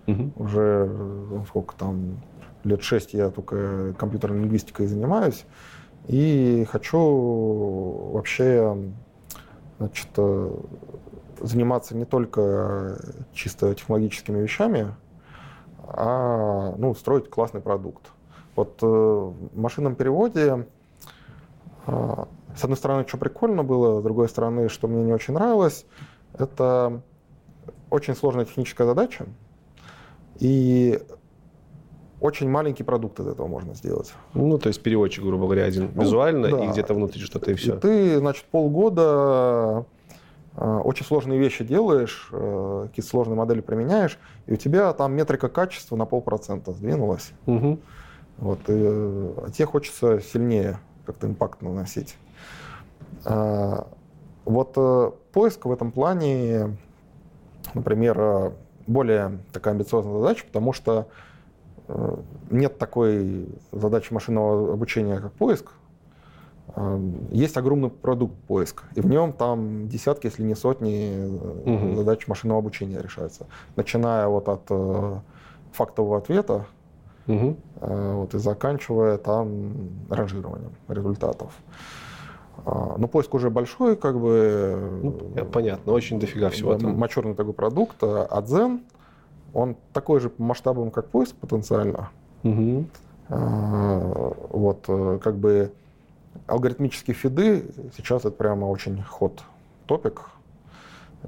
Мгм. Уже э, сколько там, лет шесть я только компьютерной лингвистикой занимаюсь. И хочу вообще значит, э, заниматься не только чисто технологическими вещами, а ну, строить классный продукт. Вот э, в машинном переводе, э, с одной стороны, что прикольно было, с другой стороны, что мне не очень нравилось, это очень сложная техническая задача, и очень маленький продукт из этого можно сделать. Ну, то есть переводчик, грубо говоря, один Ну, визуально да. и где-то внутри что-то и все. И ты, значит, полгода очень сложные вещи делаешь, э, какие-то сложные модели применяешь, и у тебя там метрика качества на полпроцента сдвинулась. Мгм. Вот, и, э, а тебе хочется сильнее как-то импакт наносить. Вот э, поиск в этом плане, например, э, более такая амбициозная задача, потому что э, нет такой задачи машинного обучения, как поиск. Есть огромный продукт поиск, и в нем там десятки, если не сотни Мгм. задач машинного обучения решаются. Начиная вот от э, фактового ответа. Э, вот, и заканчивая там ранжированием результатов. А, Ну, поиск уже большой, как бы Ну, понятно, очень дофига всего там. мачурный такой продукт, а Zen, он такой же по масштабам, как поиск потенциально. А, Вот, как бы алгоритмические фиды сейчас это прямо очень ход топик.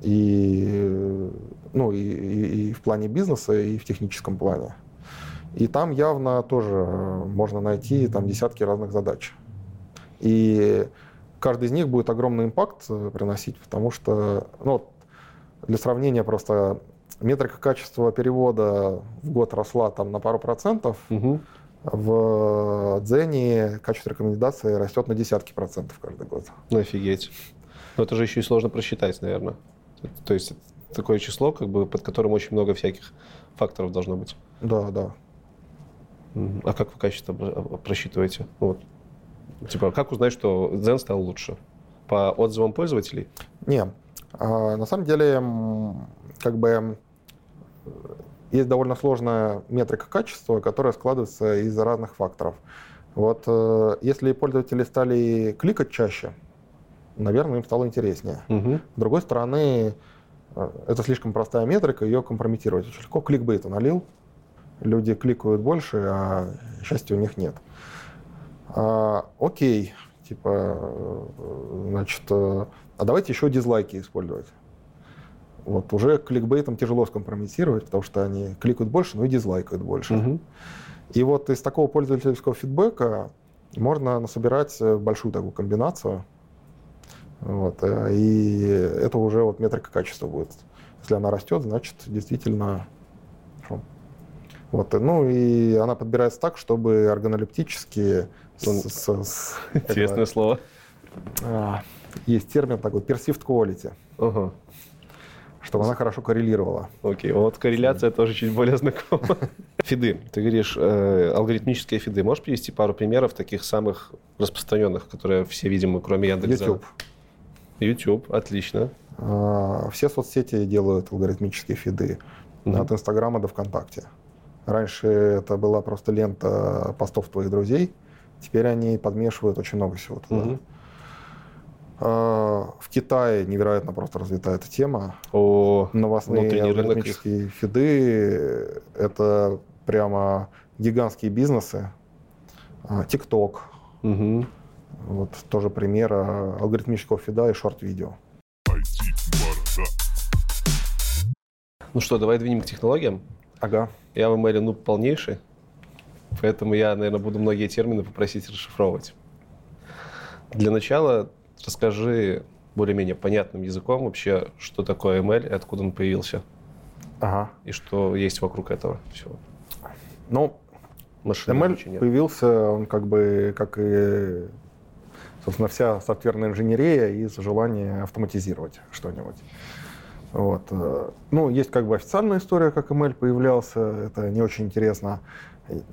И, ну, и, и- и в плане бизнеса, и в техническом плане. И там явно тоже можно найти там, десятки разных задач. И каждый из них будет огромный импакт приносить, потому что, ну, для сравнения просто метрика качества перевода в год росла там на пару процентов, Мгм. В Дзене качество рекомендаций растет на десятки процентов каждый год. Ну, офигеть. Но это же еще и сложно просчитать, наверное. То есть такое число, как бы, под которым очень много всяких факторов должно быть. Да, да. А как вы качество про- просчитываете? Вот. Типа, как узнать, что Zen стал лучше? По отзывам пользователей? Не, а, на самом деле, как бы есть довольно сложная метрика качества, которая складывается из разных факторов. Вот э, если пользователи стали кликать чаще, наверное, им стало интереснее. Мгм. С другой стороны, э, это слишком простая метрика, ее компрометировать очень легко. Кликбейта налил, люди кликают больше, а счастья у них нет. А, окей, типа, э, значит, а давайте еще дизлайки использовать. Вот уже кликбейтом тяжело скомпрометировать, потому что они кликают больше, но и дизлайкают больше. Мгм. И вот из такого пользовательского фидбэка можно насобирать э, большую такую комбинацию. Вот, э, и это уже вот метрика качества будет. Если она растет, значит, действительно. Вот, э, ну и она подбирается так, чтобы органолептически с- с- Интересное это, слово. а, есть термин такой perceived quality, Ага. Чтобы она хорошо коррелировала. Окей, вот корреляция тоже чуть более знакома. Фиды. Ты говоришь, э, алгоритмические фиды. Можешь привести пару примеров таких самых распространенных, которые все видимы, кроме Яндекса? YouTube. YouTube, отлично. А, Все соцсети делают алгоритмические фиды. Мгм. От Инстаграма до ВКонтакте. Раньше это была просто лента постов твоих друзей. Теперь они подмешивают очень много всего туда. Мгм. А, В Китае невероятно просто развита эта тема. О, Новостные рынок алгоритмические фиды — это прямо гигантские бизнесы. А, TikTok мгм. — вот тоже пример а, алгоритмического фида и шорт-видео. Ну что, давай двинем к технологиям. Ага. Я в ML ну полнейший, поэтому я, наверное, буду многие термины попросить расшифровывать. Для начала расскажи более-менее понятным языком вообще, что такое ML и откуда он появился, Ага. и что есть вокруг этого всего. Ну, Машинное ML появился, он как бы, как и, собственно, вся софтверная инженерия из желания автоматизировать что-нибудь. Вот. э, Ну, есть как бы официальная история, как ML появлялся, это не очень интересно.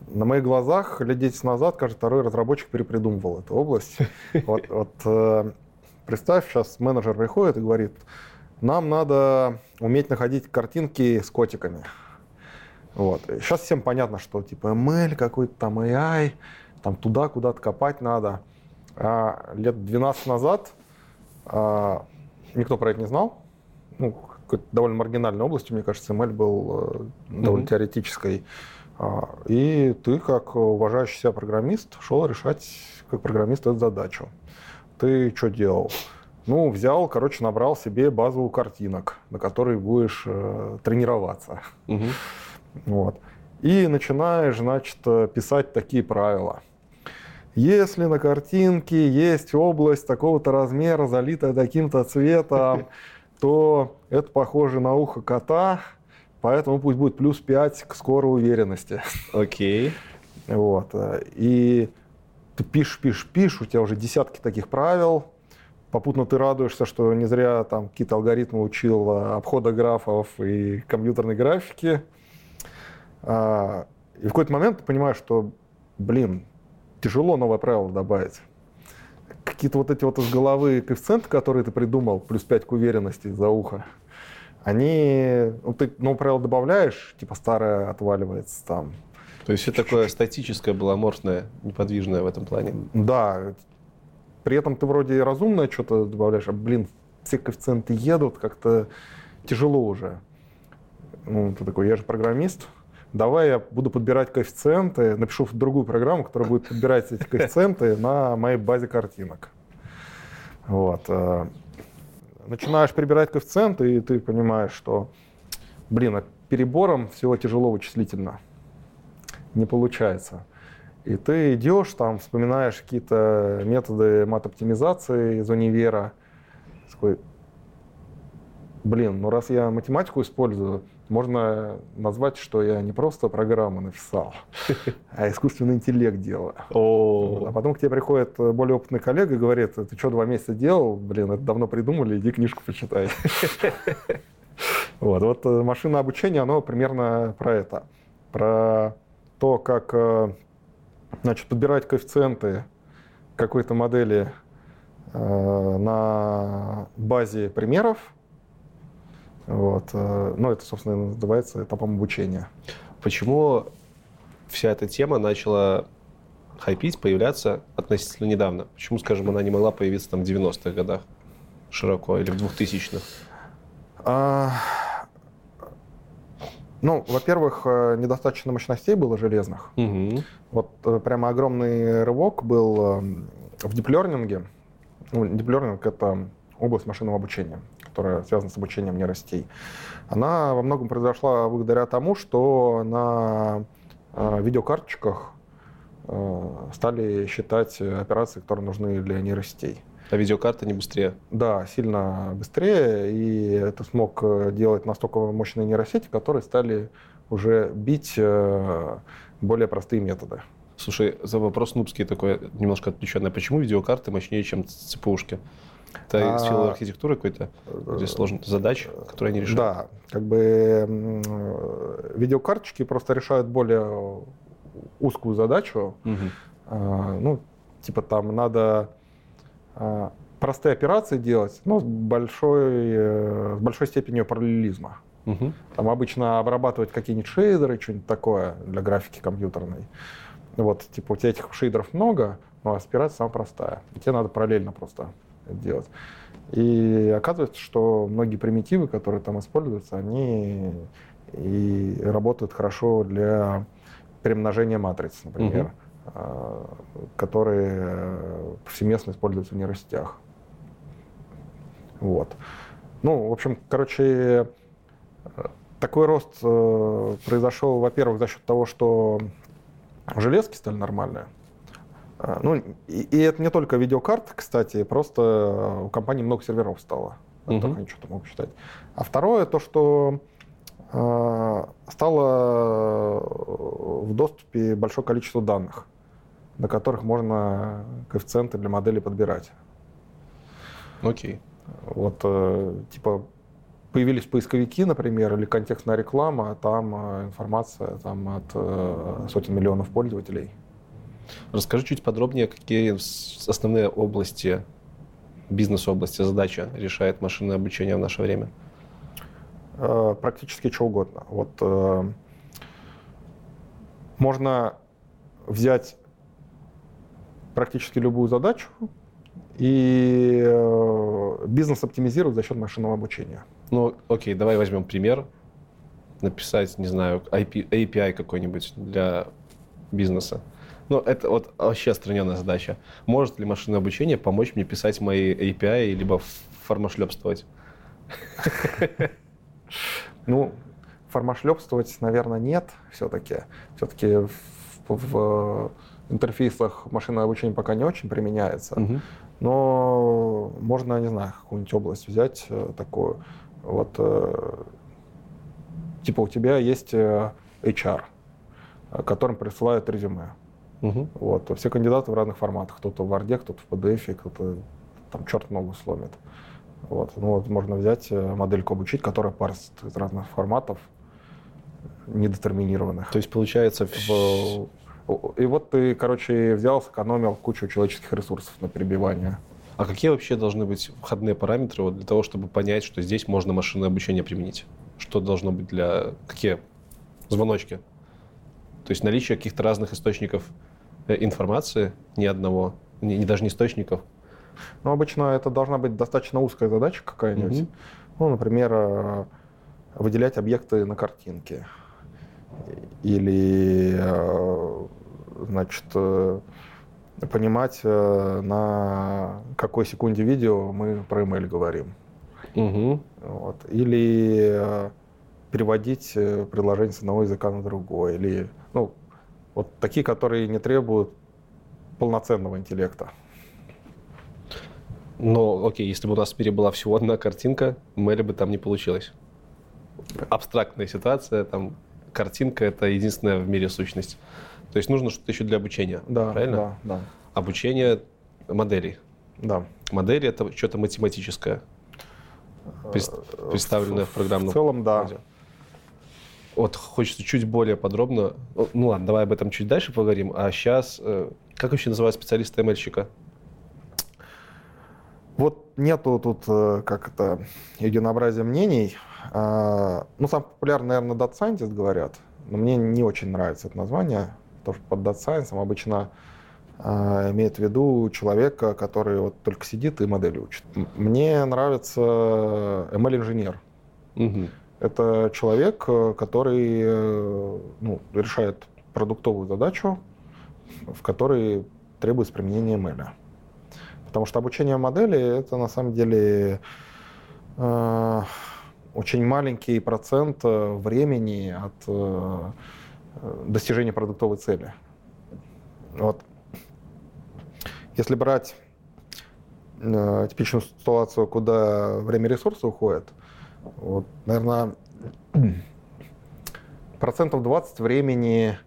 На моих глазах лет 10 назад каждый второй разработчик перепридумывал эту область. Вот, вот, э, представь, сейчас менеджер приходит и говорит, нам надо уметь находить картинки с котиками. Вот. Сейчас всем понятно, что типа ML, какой-то там AI, там туда куда-то копать надо. А лет 12 назад а, никто про это не знал. Ну, какой-то довольно маргинальной областью, мне кажется, ML был э, довольно Мгм. теоретической. А, и ты, как уважающий себя программист, шел решать, как программист, эту задачу. Ты что делал? Ну, взял, короче, набрал себе базу картинок, на которой будешь э, тренироваться. Мгм. Вот. И начинаешь, значит, э, писать такие правила. Если на картинке есть область такого-то размера, залитая таким-то цветом, то это похоже на ухо кота, поэтому пусть будет плюс 5 к скорой уверенности. Окей. Вот. э, И ты пишешь, пишешь, пишешь, у тебя уже десятки таких правил. Попутно ты радуешься, что не зря там какие-то алгоритмы учил э, обхода графов и компьютерной графики. А, И в какой-то момент ты понимаешь, что, блин, тяжело новое правило добавить. Какие-то вот эти вот из головы коэффициенты, которые ты придумал, плюс 5 к уверенности за ухо, они, ну, ты новое правило добавляешь, типа старое отваливается там, То есть все такое статическое аморфное, неподвижное в этом плане. Да, при этом ты вроде разумное что-то добавляешь, а, блин, все коэффициенты едут, как-то тяжело уже. Ну, ты такой, я же программист, давай я буду подбирать коэффициенты, напишу другую программу, которая будет подбирать эти коэффициенты на моей базе картинок. Вот. Начинаешь перебирать коэффициенты, и ты понимаешь, что, блин, а перебором всего тяжело вычислительно. Не получается. И ты идешь, там вспоминаешь какие-то методы мат-оптимизации из универа. Такой, блин, ну раз я математику использую, можно назвать, что я не просто программу написал, а искусственный интеллект делаю. А потом к тебе приходит более опытный коллега и говорит, ты что, два месяца делал? Блин, это давно придумали, иди книжку почитай. Вот, вот э, машинное обучение, оно примерно про это. Про то, как э, значит, подбирать коэффициенты какой-то модели э, на базе примеров, вот. Э, ну, это, собственно, называется этапом обучения. Почему вся эта тема начала хайпить, появляться относительно недавно? Почему, скажем, она не могла появиться там в 90-х годах широко или в 2000-х? А... Ну, во-первых, э, недостаточно мощностей было железных. Угу. Вот э, прямо огромный рывок был в диплернинге. Ну, диплернинг — это область машинного обучения которая связана с обучением нейросетей, она во многом произошла благодаря тому, что на э, видеокарточках э, стали считать операции, которые нужны для нейросетей. А видеокарта не быстрее? Да, сильно быстрее. И это смог э, делать настолько мощные нейросети, которые стали уже бить более простые методы. Слушай, за вопрос нубский такой, немножко отвлеченный. Почему видеокарты мощнее, чем ЦПУшки? Это а, сила архитектуры какой-то, или э, сложных задач, которые они решают? Да, как бы видеокарточки просто решают более узкую задачу. Угу. А, ну, типа там надо а, простые операции делать, но с большой, э, с большой степенью параллелизма. Угу. Там обычно обрабатывать какие-нибудь шейдеры, что-нибудь такое для графики компьютерной. Вот, типа у тебя этих шейдеров много, но операция самая простая. И тебе надо параллельно просто делать. И оказывается, что многие примитивы, которые там используются, они и работают хорошо для перемножения матриц, например, угу. которые повсеместно используются в нейросетях. Вот. Ну, в общем, короче, такой рост э, произошел, во-первых, за счет того, что железки стали нормальные. А, ну, и, и это не только видеокарт, кстати, просто у компании много серверов стало. Угу. Так они что-то могут считать. А второе, то, что э, стало в доступе большое количество данных, на которых можно коэффициенты для модели подбирать. Окей. Вот, э, типа, появились поисковики, например, или контекстная реклама, а там э, информация там, от э, сотен миллионов пользователей. Расскажи чуть подробнее, какие основные области, бизнес-области, задача решает машинное обучение в наше время? Э, практически что угодно. Вот э, можно взять практически любую задачу и э, бизнес оптимизировать за счет машинного обучения. Ну, окей, давай возьмем пример. Написать, не знаю, IP, API какой-нибудь для бизнеса. Ну, это вот вообще отстраненная задача. Может ли машинное обучение помочь мне писать мои API, либо формошлепствовать? Ну, формошлепствовать, наверное, нет все-таки. Все-таки в, интерфейсах машинное обучение пока не очень применяется. Угу. Но можно, не знаю, какую-нибудь область взять э, такую. Вот, э, типа у тебя есть э, HR, которым присылают резюме. Угу. Вот. Все кандидаты в разных форматах. Кто-то в Word, кто-то в PDF, кто-то там черт ногу сломит. Вот. Ну, вот можно взять э, модельку обучить, которая парсит из разных форматов, недетерминированных. То есть получается... В... И вот ты, короче, взял, сэкономил кучу человеческих ресурсов на перебивание. А какие вообще должны быть входные параметры вот, для того, чтобы понять, что здесь можно машинное обучение применить? Что должно быть для... Какие звоночки? То есть наличие каких-то разных источников информации, ни одного, ни, ни даже не источников. Ну, обычно это должна быть достаточно узкая задача какая-нибудь. Угу. Ну, например, э, выделять объекты на картинке. Или, э, значит, понимать, на какой секунде видео мы про email говорим. Угу. Вот. Или переводить предложение с одного языка на другой. Или, ну, Вот такие, которые не требуют полноценного интеллекта. Но, окей, если бы у нас в мире была всего одна картинка, Мэли бы там не получилось. Абстрактная ситуация, там картинка — это единственная в мире сущность. То есть нужно что-то еще для обучения, Да, правильно? да, да. Обучение моделей. да. Модели — это что-то математическое, прес- представленное в программном В целом, да. коде. Вот хочется чуть более подробно. Ну ладно, давай об этом чуть дальше поговорим. А сейчас, как вообще называют специалиста ML-щика? Вот нету тут, э, как это, единообразия мнений. А, Ну, самый популярный, наверное, Data Scientist говорят, но мне не очень нравится это название, потому что под Data Science обычно а, имеет в виду человека, который вот только сидит и модели учит. Мне нравится ML-инженер. Мгм. Это человек, э, который э, ну, решает продуктовую задачу, в которой требуется применение ML. Потому что обучение модели это на самом деле э, очень маленький процент э, времени от э, достижения продуктовой цели. Вот. Если брать э, типичную ситуацию, куда время и ресурсы уходят, вот, наверное, процентов 20 времени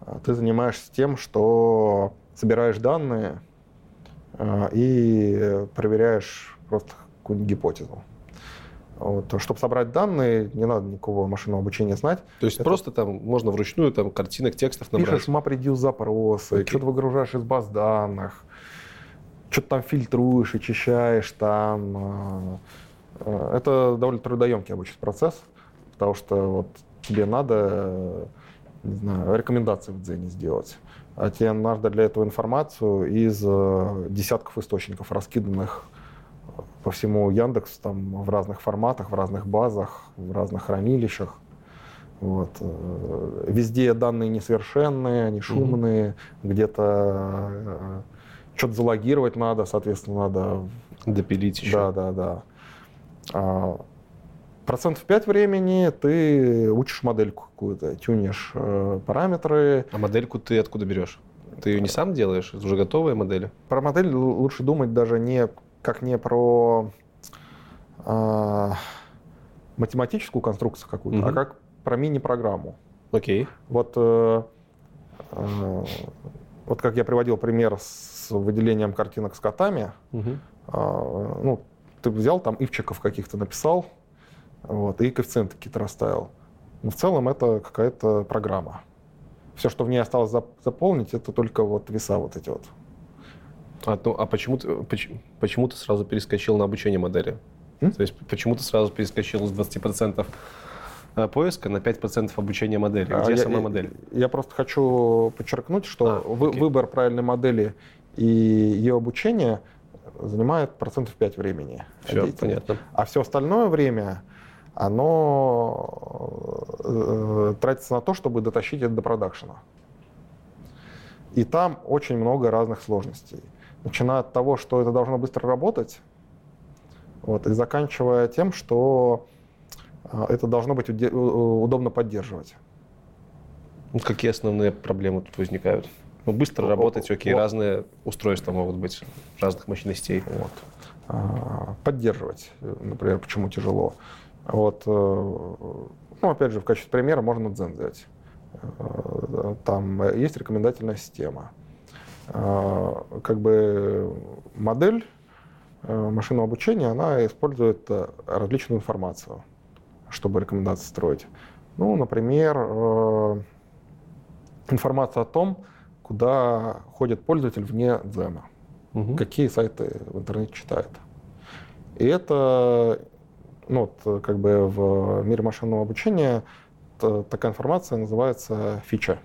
а, ты занимаешься тем, что собираешь данные а, и проверяешь просто какую-нибудь гипотезу. Вот. Чтобы собрать данные, не надо никакого машинного обучения знать. То есть Это- просто там можно вручную там картинок, текстов набрать. Пишешь map запросы, Окей. что-то выгружаешь из баз данных, что-то там фильтруешь, очищаешь там. А, Это довольно трудоемкий обычный процесс, потому что вот тебе надо, э, не знаю, рекомендации в Дзене сделать. А тебе надо для этого информацию из э, десятков источников, раскиданных по всему Яндекс, там в разных форматах, в разных базах, в разных хранилищах. Вот. э, Везде данные несовершенные, они шумные, где-то что-то залогировать надо, соответственно, надо Допилить еще. да, да, да. А, процентов 5 времени ты учишь модельку какую-то, тюнишь э, параметры. А модельку ты откуда берешь? Ты ее не сам делаешь? Это уже готовые модели? Про модель лучше думать даже не как не про а, математическую конструкцию какую-то, а Мгм. как про мини-программу. Окей. Вот, э, э, вот как я приводил пример с выделением картинок с котами, Мгм. А, ну, ты взял там ивчиков каких-то написал, вот, и коэффициенты какие-то расставил. Но в целом это какая-то программа. Все, что в ней осталось зап- заполнить, это только вот веса вот эти вот. А, ну, а почему, ты, поч- почему ты сразу перескочил на обучение модели? М? То есть почему ты сразу перескочил с 20% э, поиска на 5% обучения модели? А Где я, сама я- модель? Я просто хочу подчеркнуть, что А, вы- выбор правильной модели и ее обучение занимает процентов 5 времени. Все, понятно. А все остальное время, оно э, тратится на то, чтобы дотащить это до продакшена. И там очень много разных сложностей. Начиная от того, что это должно быстро работать, вот, и заканчивая тем, что э, это должно быть удобно поддерживать. Ну, какие основные проблемы тут возникают? Ну, быстро работать, окей, о- разные устройства могут быть, разных мощностей. Вот. А, Поддерживать, э, например, почему тяжело. Вот, э, ну, опять же, в качестве примера можно Дзен взять. Э, Там есть рекомендательная система. А, Как бы модель э, машинного обучения, она использует э, различную информацию, чтобы рекомендации строить. Ну, например, э, информация о том, куда ходит пользователь вне Дзена Мгм. какие сайты в интернете читает. И это, ну, вот, как бы в мире машинного обучения такая информация называется фича,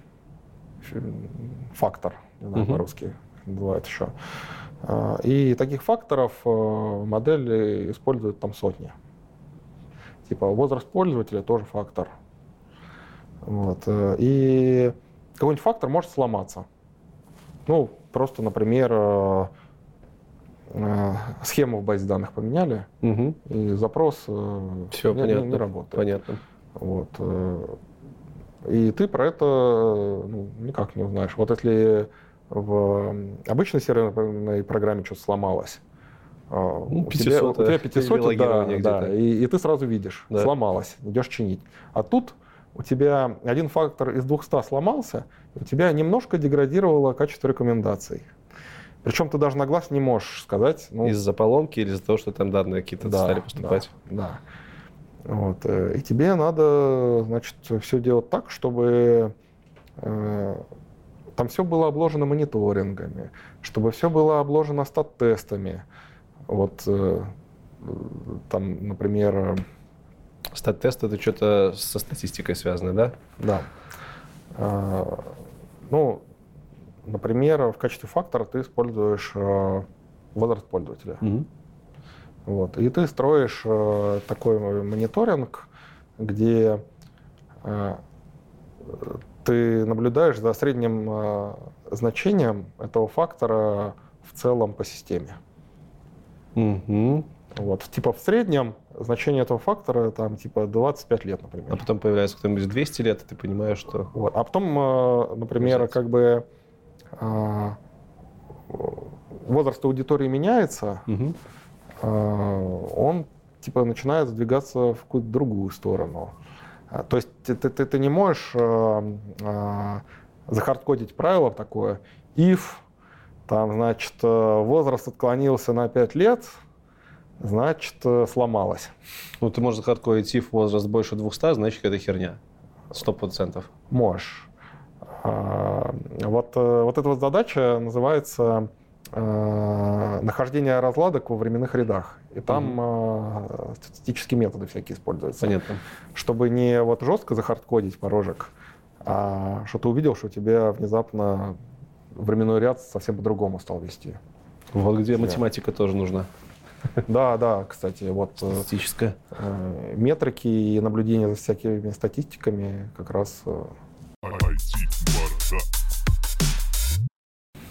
Фи- фактор, не знаю, Мгм. по-русски называют еще. А, И таких факторов э, модели используют там сотни. Типа возраст пользователя тоже фактор. Вот. э, И какой-нибудь фактор может сломаться. Ну, просто, например, э, э, схему в базе данных поменяли, Мгм. и запрос э, Всё, не, понятно. не работает. Понятно. Вот. И ты про это ну, никак не узнаешь. Вот если в обычной серверной программе что-то сломалось, Ну, у, тебя, у 500 тебя 500, да, да, и, и ты сразу видишь, Да. сломалось, идешь чинить. А тут у тебя один фактор из 200 сломался, у тебя немножко деградировало качество рекомендаций. Причем ты даже на глаз не можешь сказать, ну, Из-за поломки или из-за того, что там данные какие-то да, стали поступать? Да. да. Вот. э, И тебе надо, значит, все делать так, чтобы э, там все было обложено мониторингами, чтобы все было обложено стат-тестами. Вот э, там, например, Стат-тест это что-то со статистикой связано, да? да. Э, Ну, например, в качестве фактора ты используешь э, возраст пользователя. Вот. И ты строишь э, такой мониторинг, где э, ты наблюдаешь за средним э, значением этого фактора в целом по системе. Мгм. Вот. Типа в среднем значение этого фактора там типа 25 лет, например. А потом появляется кто-нибудь 200 лет, и ты понимаешь, что... Вот. А потом, э, например, как бы э, возраст аудитории меняется, э, он типа начинает сдвигаться в какую-то другую сторону. А, То есть ты, ты- ты- не можешь э, захардкодить правило такое, if там, значит, э, возраст отклонился на 5 лет, значит, э, сломалось. Ну, ты можешь захардкодить if возраст больше 200, значит, это херня. Сто процентов. Можешь. А, Вот, э, вот эта вот задача называется э, нахождение разладок во временных рядах. И там э, статистические методы всякие используются. Понятно. Чтобы не вот жестко захардкодить порожек, а что ты увидел, что у тебя внезапно временной ряд совсем по-другому стал вести. Вот где математика тоже нужна. Да, да, кстати, вот э, Статистическая. э, метрики и наблюдение за всякими статистиками как раз э,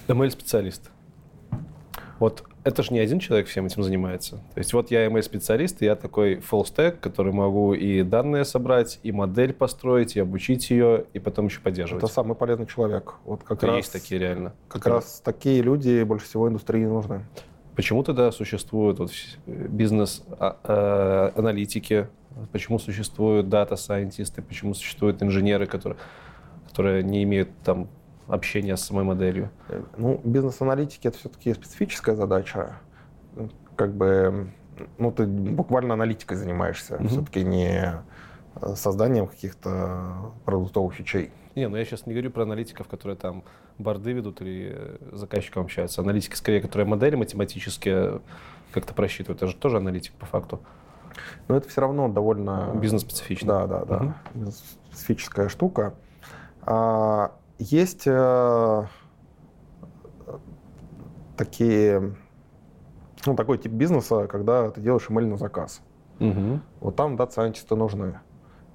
ML-специалист. Вот это же не один человек всем этим занимается. То есть вот я ML-специалист, и я такой full stack, который могу и данные собрать, и модель построить, и обучить ее, и потом еще поддерживать. это самый полезный человек. Вот как Это раз есть такие реально. Как раз такие люди больше всего индустрии нужны. Почему тогда существуют вот бизнес-аналитики, почему существуют дата-сайентисты, почему существуют инженеры, которые, которые не имеют там общения с самой моделью? Э, Ну, бизнес-аналитики это все-таки специфическая задача. Как бы, ну, ты буквально аналитикой занимаешься, Мгм. все-таки не э, созданием каких-то продуктовых фичей. Не, ну я сейчас не говорю про аналитиков, которые там борды ведут или э, заказчиком общаются. Аналитики, скорее, которые модели математические как-то просчитывают. Это же тоже аналитик по факту. Но это все равно довольно... Бизнес-специфично. Да, да, да. Мгм. Бизнес-специфическая штука. А, есть э, такие... Ну, такой тип бизнеса, когда ты делаешь email на заказ. Мгм. Вот там дата-сайентисты нужны.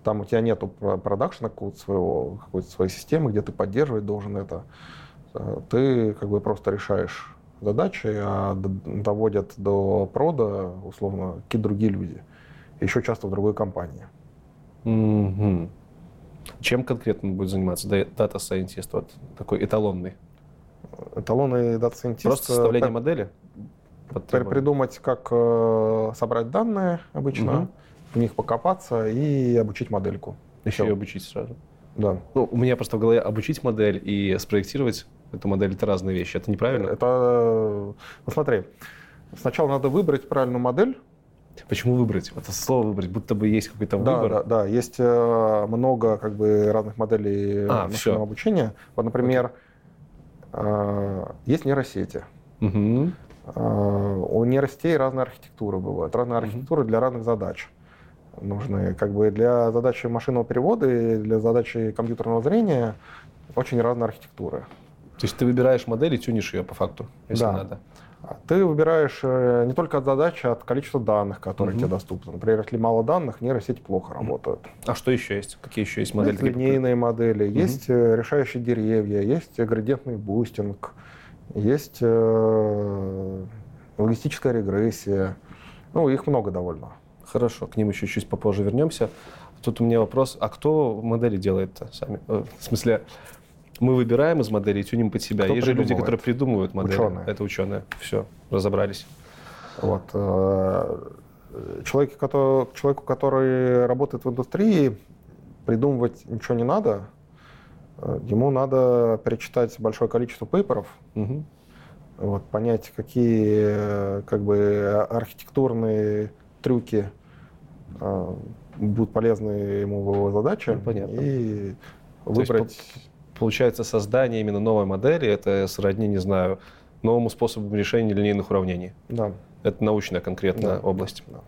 Там у тебя нету про- продакшена какого-то своего, какой-то своей системы, где ты поддерживать должен это. Э, Ты как бы просто решаешь задачи, а доводят до прода, условно, какие-то другие люди. Еще часто в другой компании. Мгм. Чем конкретно он будет заниматься Да- дата-сайентист? Вот такой эталонный. Эталоны дата-сайентиста... Просто составление пр- модели? Под пр- требования? Придумать, как э, собрать данные обычно, Мгм. В них покопаться и обучить модельку. Еще и обучить сразу. Да. Ну, у меня просто в голове обучить модель и спроектировать эту модель это разные вещи. Это неправильно? Это, ну, смотри, сначала надо выбрать правильную модель, Почему выбрать? Это слово выбрать, будто бы есть какой-то Да, выбор. да, да. Есть э, много как бы разных моделей А, машинного всё. обучения. Вот, например, э, есть нейросети. Э, у нейросетей разные архитектуры бывают, разные Мгм. архитектуры для разных задач нужны. Как бы для задачи машинного перевода и для задачи компьютерного зрения очень разные архитектуры. То есть ты выбираешь модель и тюнишь ее по факту, если Да. надо. А Ты выбираешь э, не только от задачи, а от количества данных, которые Мгм. тебе доступны. Например, если мало данных, нейросети плохо работают. А что еще есть? Какие еще есть модели? Есть линейные модели, Мгм. есть решающие деревья, есть э, градиентный бустинг, есть э, логистическая регрессия. Ну, их много довольно. Хорошо, к ним еще чуть попозже вернемся. Тут у меня вопрос, а кто модели делает-то сами? Э, в смысле, мы выбираем из моделей, тюним под себя. Кто Есть же люди, которые придумывают модели. Ученые. Это ученые. Все, разобрались. Вот. э, Человеку, который, человеку, который работает в индустрии, придумывать ничего не надо. Э, Ему надо перечитать большое количество пейперов, Мгм. вот, понять, какие как бы, архитектурные трюки будут полезны ему его задаче. Ну, понятно. И То есть выбрать... Получается, создание именно новой модели – это сродни, не знаю, новому способу решения линейных уравнений. Да. Это научная конкретная Да. область. Да.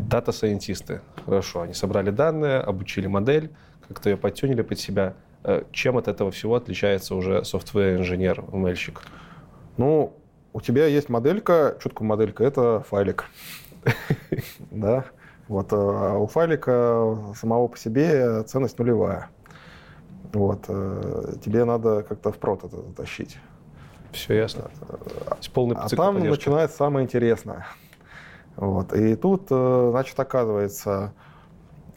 Дата-сайентисты. Хорошо, они собрали данные, обучили модель, как-то ее подтюнили под себя. Э, Чем от этого всего отличается уже софтвер-инженер, умельщик? Ну, у тебя есть моделька, что такое моделька? Это файлик. Да. Вот, а у файлика самого по себе ценность нулевая. Вот, э, тебе надо как-то впрод это затащить. Все ясно. То есть полный А там поддержки. начинается самое интересное. Вот. И тут, э, значит, оказывается,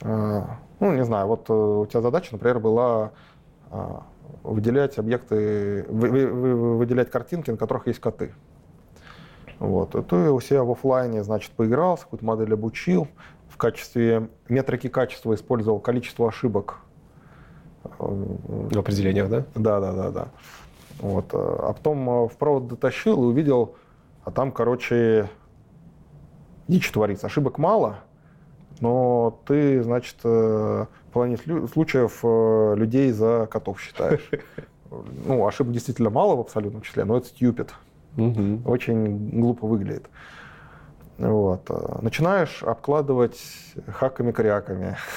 э, ну, не знаю, вот э, у тебя задача, например, была э, выделять объекты, вы- вы- вы- выделять картинки, на которых есть коты. Вот. И ты у себя в оффлайне, значит, поигрался, какую-то модель обучил, в качестве метрики качества использовал количество ошибок. В определениях, да? да, да, да, да. Вот. э, А потом э, в провод дотащил и увидел, а там, короче, дичь творится. Ошибок мало, но ты, значит, э, в слю- случаев людей за котов считаешь. Ну, ошибок действительно мало в абсолютном числе, но это стюпид. Мгм. Очень глупо выглядит. Вот. Начинаешь обкладывать хаками-кряками.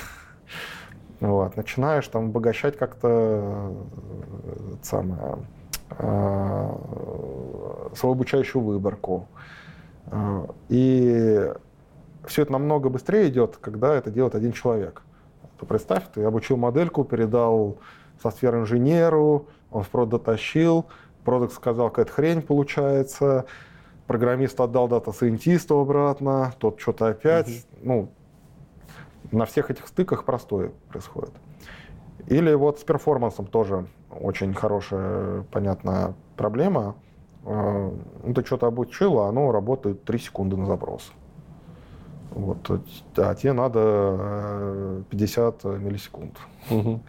Вот. Начинаешь там обогащать как-то э, самое, э, свою обучающую выборку. Э, И все это намного быстрее идет, когда это делает один человек. Представь, ты обучил модельку, передал софтвер-инженеру, он в прод дотащил, продукт сказал, какая-то хрень получается, программист отдал дата-сайентисту обратно, тот что-то опять. Ну, на всех этих стыках простое происходит. Или вот с перформансом тоже очень хорошая, понятная проблема. Э, Ну, ты что-то обучил, а оно работает 3 секунды на запрос. Вот, а тебе надо э, 50 миллисекунд. Мгм.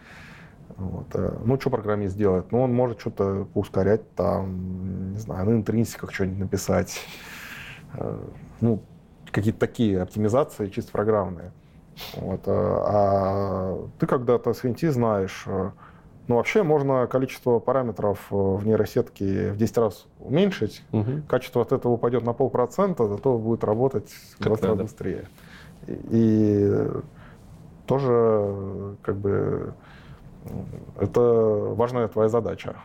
Вот. э, Ну, что программист делает? Ну, он может что-то поускорять там, не знаю, на интринсиках что-нибудь написать. Э, Ну, какие-то такие оптимизации чисто программные. Вот. э, А ты когда-то с NT знаешь, ну, вообще можно количество параметров в нейросетке в 10 раз уменьшить, Мгм. качество от этого упадет на полпроцента, зато будет работать в Как 20 раз быстрее. И, тоже как бы это важная твоя задача.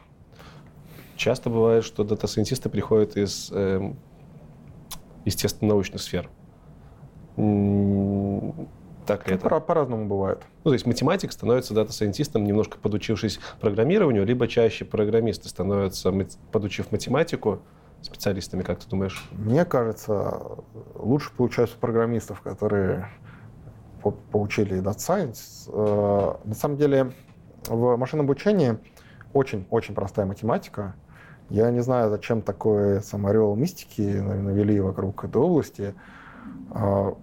Часто бывает, что дата-сайентисты приходят из эм, естественно-научных сфер. Так ли это? По- По-разному бывает. Ну, то есть математик становится дата-сайентистом, немножко подучившись программированию, либо чаще программисты становятся, подучив математику, специалистами, как ты думаешь? Мне кажется, лучше получаются программистов, которые по- поучили Data Science. Э, На самом деле в машинном обучении очень-очень простая математика. Я не знаю, зачем такой сам ореол мистики навели вокруг этой области. А,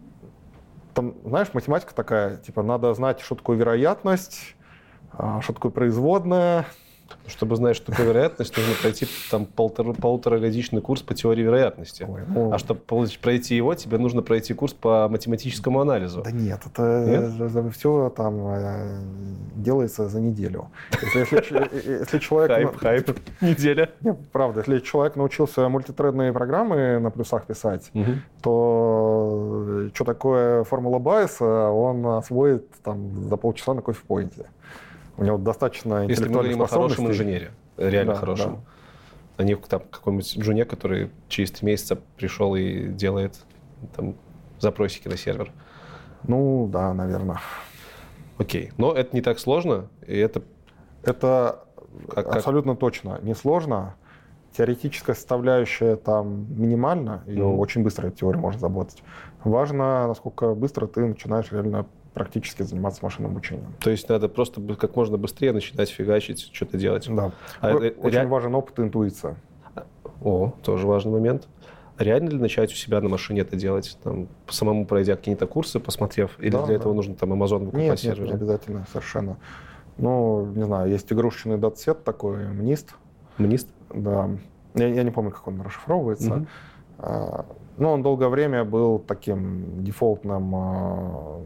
Там, знаешь, математика такая, типа, надо знать, что такое вероятность, а, что такое производная, Чтобы знать, что такое вероятность, нужно пройти там полтора, полуторагодичный курс по теории вероятности. Ой, ну, А чтобы пройти его, тебе нужно пройти курс по математическому анализу. Да нет, это все там э, делается за неделю. Если, если ч- э, если человек... Хайп, хайп, неделя. Нет, правда, если человек научился мультитредные программы на плюсах писать, то что такое формула Байеса, он освоит там за полчаса на кофе-пойнте. У него достаточно Если мы говорим о хорошем инженере, реально Да, хорошем, а не там каком-нибудь джуне, который через три месяца пришел и делает там запросики на сервер. Ну, да, наверное. Окей. Но это не так сложно, и это Это Как- как? абсолютно точно несложно. Теоретическая составляющая там минимальна, ее Мгм. очень быстро эта теория может заботать. Важно, насколько быстро ты начинаешь реально практически заниматься машинным обучением. То есть надо просто как можно быстрее начинать фигачить, что-то делать. Да. А Очень ре- важен опыт и интуиция. О, тоже важный момент. Реально ли начать у себя на машине это делать? Там, самому пройдя какие-то курсы, посмотрев? Или Да, для да. этого нужно там Amazon выкупать Нет, нет, серверы? не обязательно, совершенно. Ну, не знаю, есть игрушечный датсет такой, МНИСТ, Мнист? да. Я, я не помню, как он расшифровывается. Мгм. А, Ну, он долгое время был таким дефолтным а,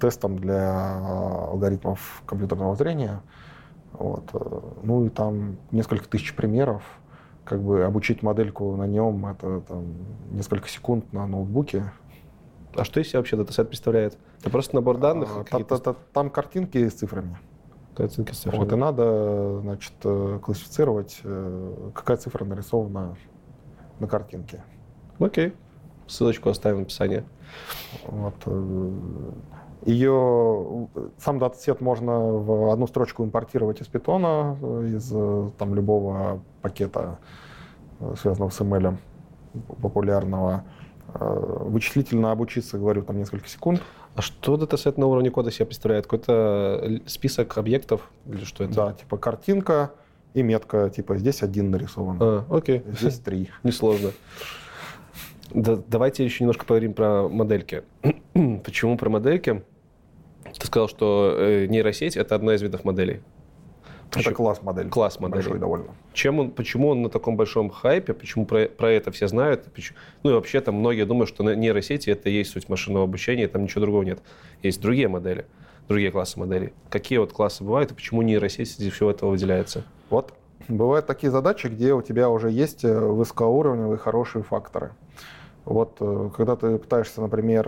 тестом для а, алгоритмов компьютерного зрения. Вот. э, Ну и там несколько тысяч примеров. Как бы обучить модельку на нем это там, несколько секунд на ноутбуке. А что из себя вообще датасет представляет? Это просто набор данных? А, какие-то та- та- Там картинки с цифрами. картинки с цифрами? Вот, и надо, значит, э, классифицировать, э, какая цифра нарисована на картинке. Окей. Ссылочку оставим в описании. Вот. Э, Ее сам датасет можно в одну строчку импортировать из питона, э, из э, там любого пакета, э, связанного с ML популярного. Э, Вычислительно обучиться, говорю, там несколько секунд. А что датасет на уровне кода себя представляет? Какой-то список объектов? Или что это? Да, типа картинка и метка, типа здесь один нарисован, А, окей. здесь три. Несложно. Да, давайте еще немножко поговорим про модельки. Почему про модельки? Сказал, что э, нейросеть это одна из видов моделей. Это Почему? класс модель. Класс моделей. Большой довольно. Чем он, почему он на таком большом хайпе? Почему про, про это все знают? Поч- Ну и вообще там многие думают, что нейросети это и есть суть машинного обучения, там ничего другого нет. Есть другие модели, другие классы моделей. Какие вот классы бывают и почему нейросеть среди всего этого выделяется? Вот бывают такие задачи, где у тебя уже есть э, высокоуровневые хорошие факторы. Вот э, когда ты пытаешься, например,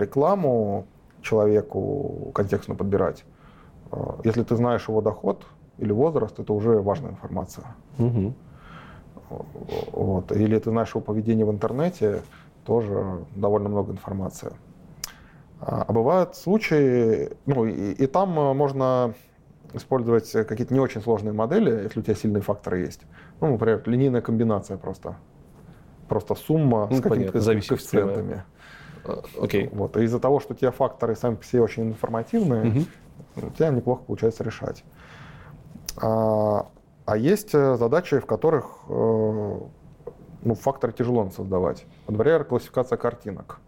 рекламу человеку контекстно подбирать, э, если ты знаешь его доход или возраст, это уже важная информация. Мгм. Вот. Или ты знаешь его поведение в интернете, тоже довольно много информации. А а бывают случаи, ну и, и там э, можно использовать какие-то не очень сложные модели, если у тебя сильные факторы есть. Ну, например, линейная комбинация просто. Просто сумма Ну, с какими-то коэффициентами. А, Окей. Вот. И из-за того, что тебя факторы сами по себе очень информативные, Мгм. у тебя неплохо получается решать. А, а есть э, задачи, в которых э, ну, факторы тяжело создавать. Например, классификация картинок.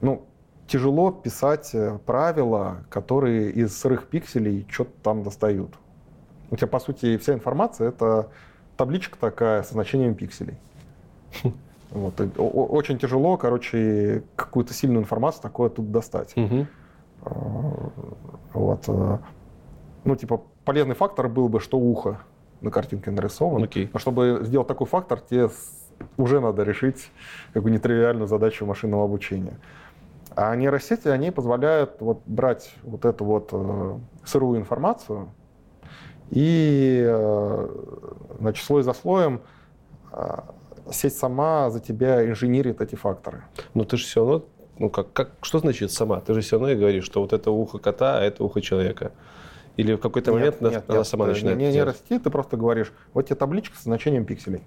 Ну, тяжело писать э, правила, которые из сырых пикселей что-то там достают. У тебя, по сути, вся информация — это табличка такая со значением пикселей. Вот. о- очень тяжело, короче, какую-то сильную информацию такое тут достать. А, Вот. э, Ну, типа, полезный фактор был бы, что ухо на картинке нарисовано. Окей. Но чтобы сделать такой фактор, тебе уже надо решить какую нетривиальную задачу машинного обучения. А нейросети, они позволяют вот брать вот эту вот э, сырую информацию и, э, значит, слой за слоем э, сеть сама за тебя инженерит эти факторы. Но ты же все равно, ну как, как, что значит сама? Ты же все равно и говоришь, что вот это ухо кота, а это ухо человека. Или в какой-то момент она, нет, она нет, сама э, начинает Не, не делать? расти, ты просто говоришь, вот тебе табличка со значением пикселей.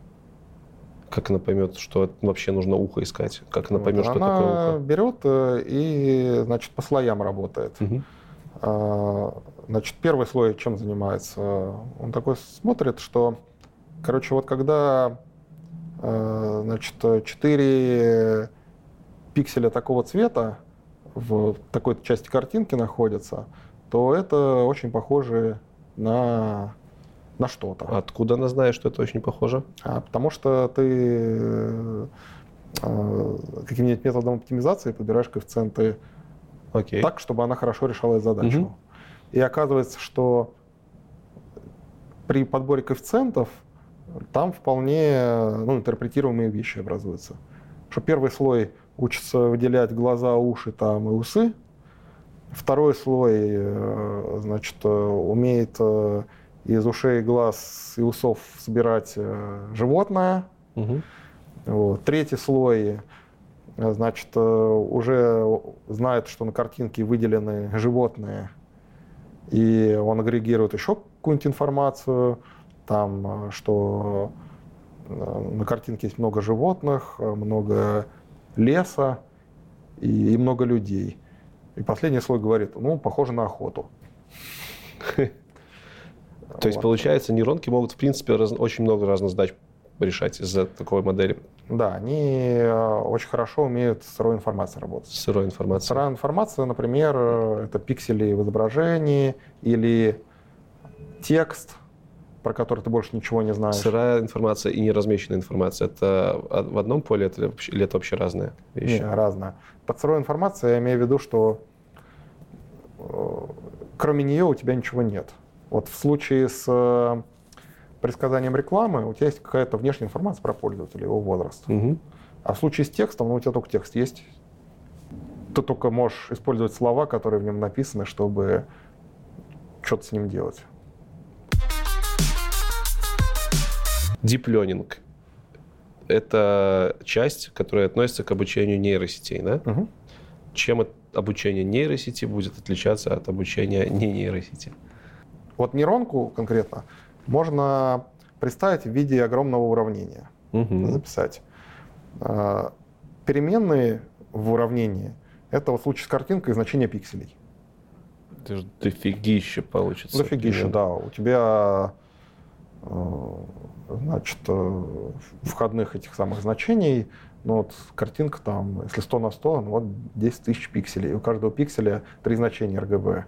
Как она поймет, что вообще нужно ухо искать? Как она Вот, поймет, что она такое ухо? берет э, и, значит, по слоям работает. А, Значит, первый слой чем занимается? Он такой смотрит, что, короче, вот когда, значит, 4 пикселя такого цвета в такой части картинки находятся, то это очень похоже на, на что-то. Откуда она знает, что это очень похоже? А, потому что ты э, э, каким-нибудь методом оптимизации подбираешь коэффициенты Окей. так, чтобы она хорошо решала задачу. Мгм. И оказывается, что при подборе коэффициентов там вполне ну, интерпретируемые вещи образуются. Что первый слой учится выделять глаза, уши там, и усы. Второй слой э, значит, э, умеет э, из ушей, глаз и усов собирать животное. Мгм. Вот. Третий слой, значит, уже знает, что на картинке выделены животные, и он агрегирует еще какую-нибудь информацию, там, э, что э, на картинке есть много животных, э, много леса и, и много людей. И последний слой говорит, ну, похоже на охоту. То есть, получается, нейронки могут, в принципе, очень много разных задач решать из-за такой модели Да, они очень хорошо умеют с сырой информацией работать. сырой информации. Сырая информация, например, это пиксели в изображении или текст, про который ты больше ничего не знаешь. Сырая информация и неразмеченная информация. Это в одном поле это вообще- или это вообще разные вещи? Не, разное. Под сырой информацией я имею в виду, что э, кроме нее у тебя ничего нет. Вот в случае с э, предсказанием рекламы у тебя есть какая-то внешняя информация про пользователя, его возраст. Мгм. А в случае с текстом, ну, у тебя только текст есть. Ты только можешь использовать слова, которые в нем написаны, чтобы что-то с ним делать. Deep Learning — это часть, которая относится к обучению нейросетей, да? Мгм. Чем обучение нейросети будет отличаться от обучения не нейросети? Вот нейронку конкретно можно представить в виде огромного уравнения. Мгм. записать. А, Переменные в уравнении – это вот в случае с каринкой значение пикселей. Это же дофигища получится. Дофигища, да. У тебя значит, э, входных этих самых значений, ну вот картинка там, если 100 на 100, ну вот 10 тысяч пикселей. У каждого пикселя три значения RGB.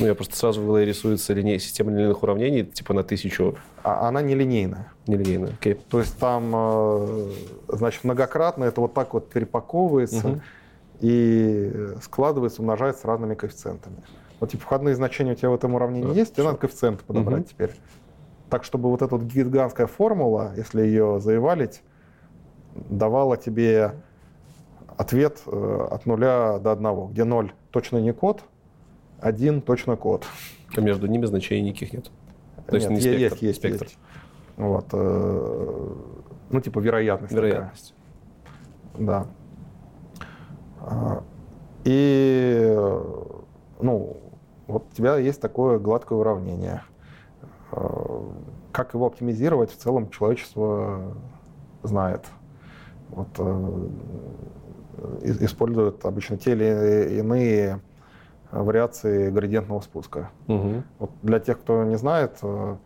Ну, я просто сразу в голове рисуется линия, система линейных уравнений, типа на тысячу А она нелинейная. нелинейная. Окей. То есть там, э, значит, многократно это вот так вот перепаковывается Мгм. и складывается, умножается разными коэффициентами. Вот типа входные значения у тебя в этом уравнении Да, есть, тебе надо коэффициенты подобрать Мгм. теперь. Так, чтобы вот эта вот гигантская формула, если ее заевалить, давала тебе ответ э, от нуля до одного, где ноль точно не код, один точно код. А между ними значений никаких нет. То есть Нет, не е- спектр, есть, есть, спектр. есть. Вот, э, ну, типа вероятность. такая. Вероятность. Да. А, И, э, ну, вот у тебя есть такое гладкое уравнение. Э, Как его оптимизировать, в целом человечество знает. Вот, э, и- используют обычно те или иные вариации градиентного спуска. Мгм. Вот для тех, кто не знает, э,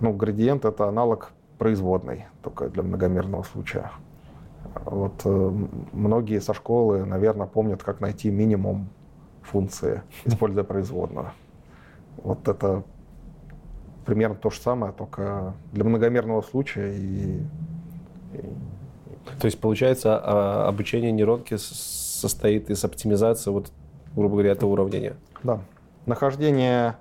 ну, градиент это аналог производной, только для многомерного случая. Вот э, многие со школы, наверное, помнят, как найти минимум функции, используя производную. Вот это примерно то же самое, только для многомерного случая и, То есть, получается, а, обучение нейронки состоит из оптимизации, вот, грубо говоря, этого уравнения. да, нахождение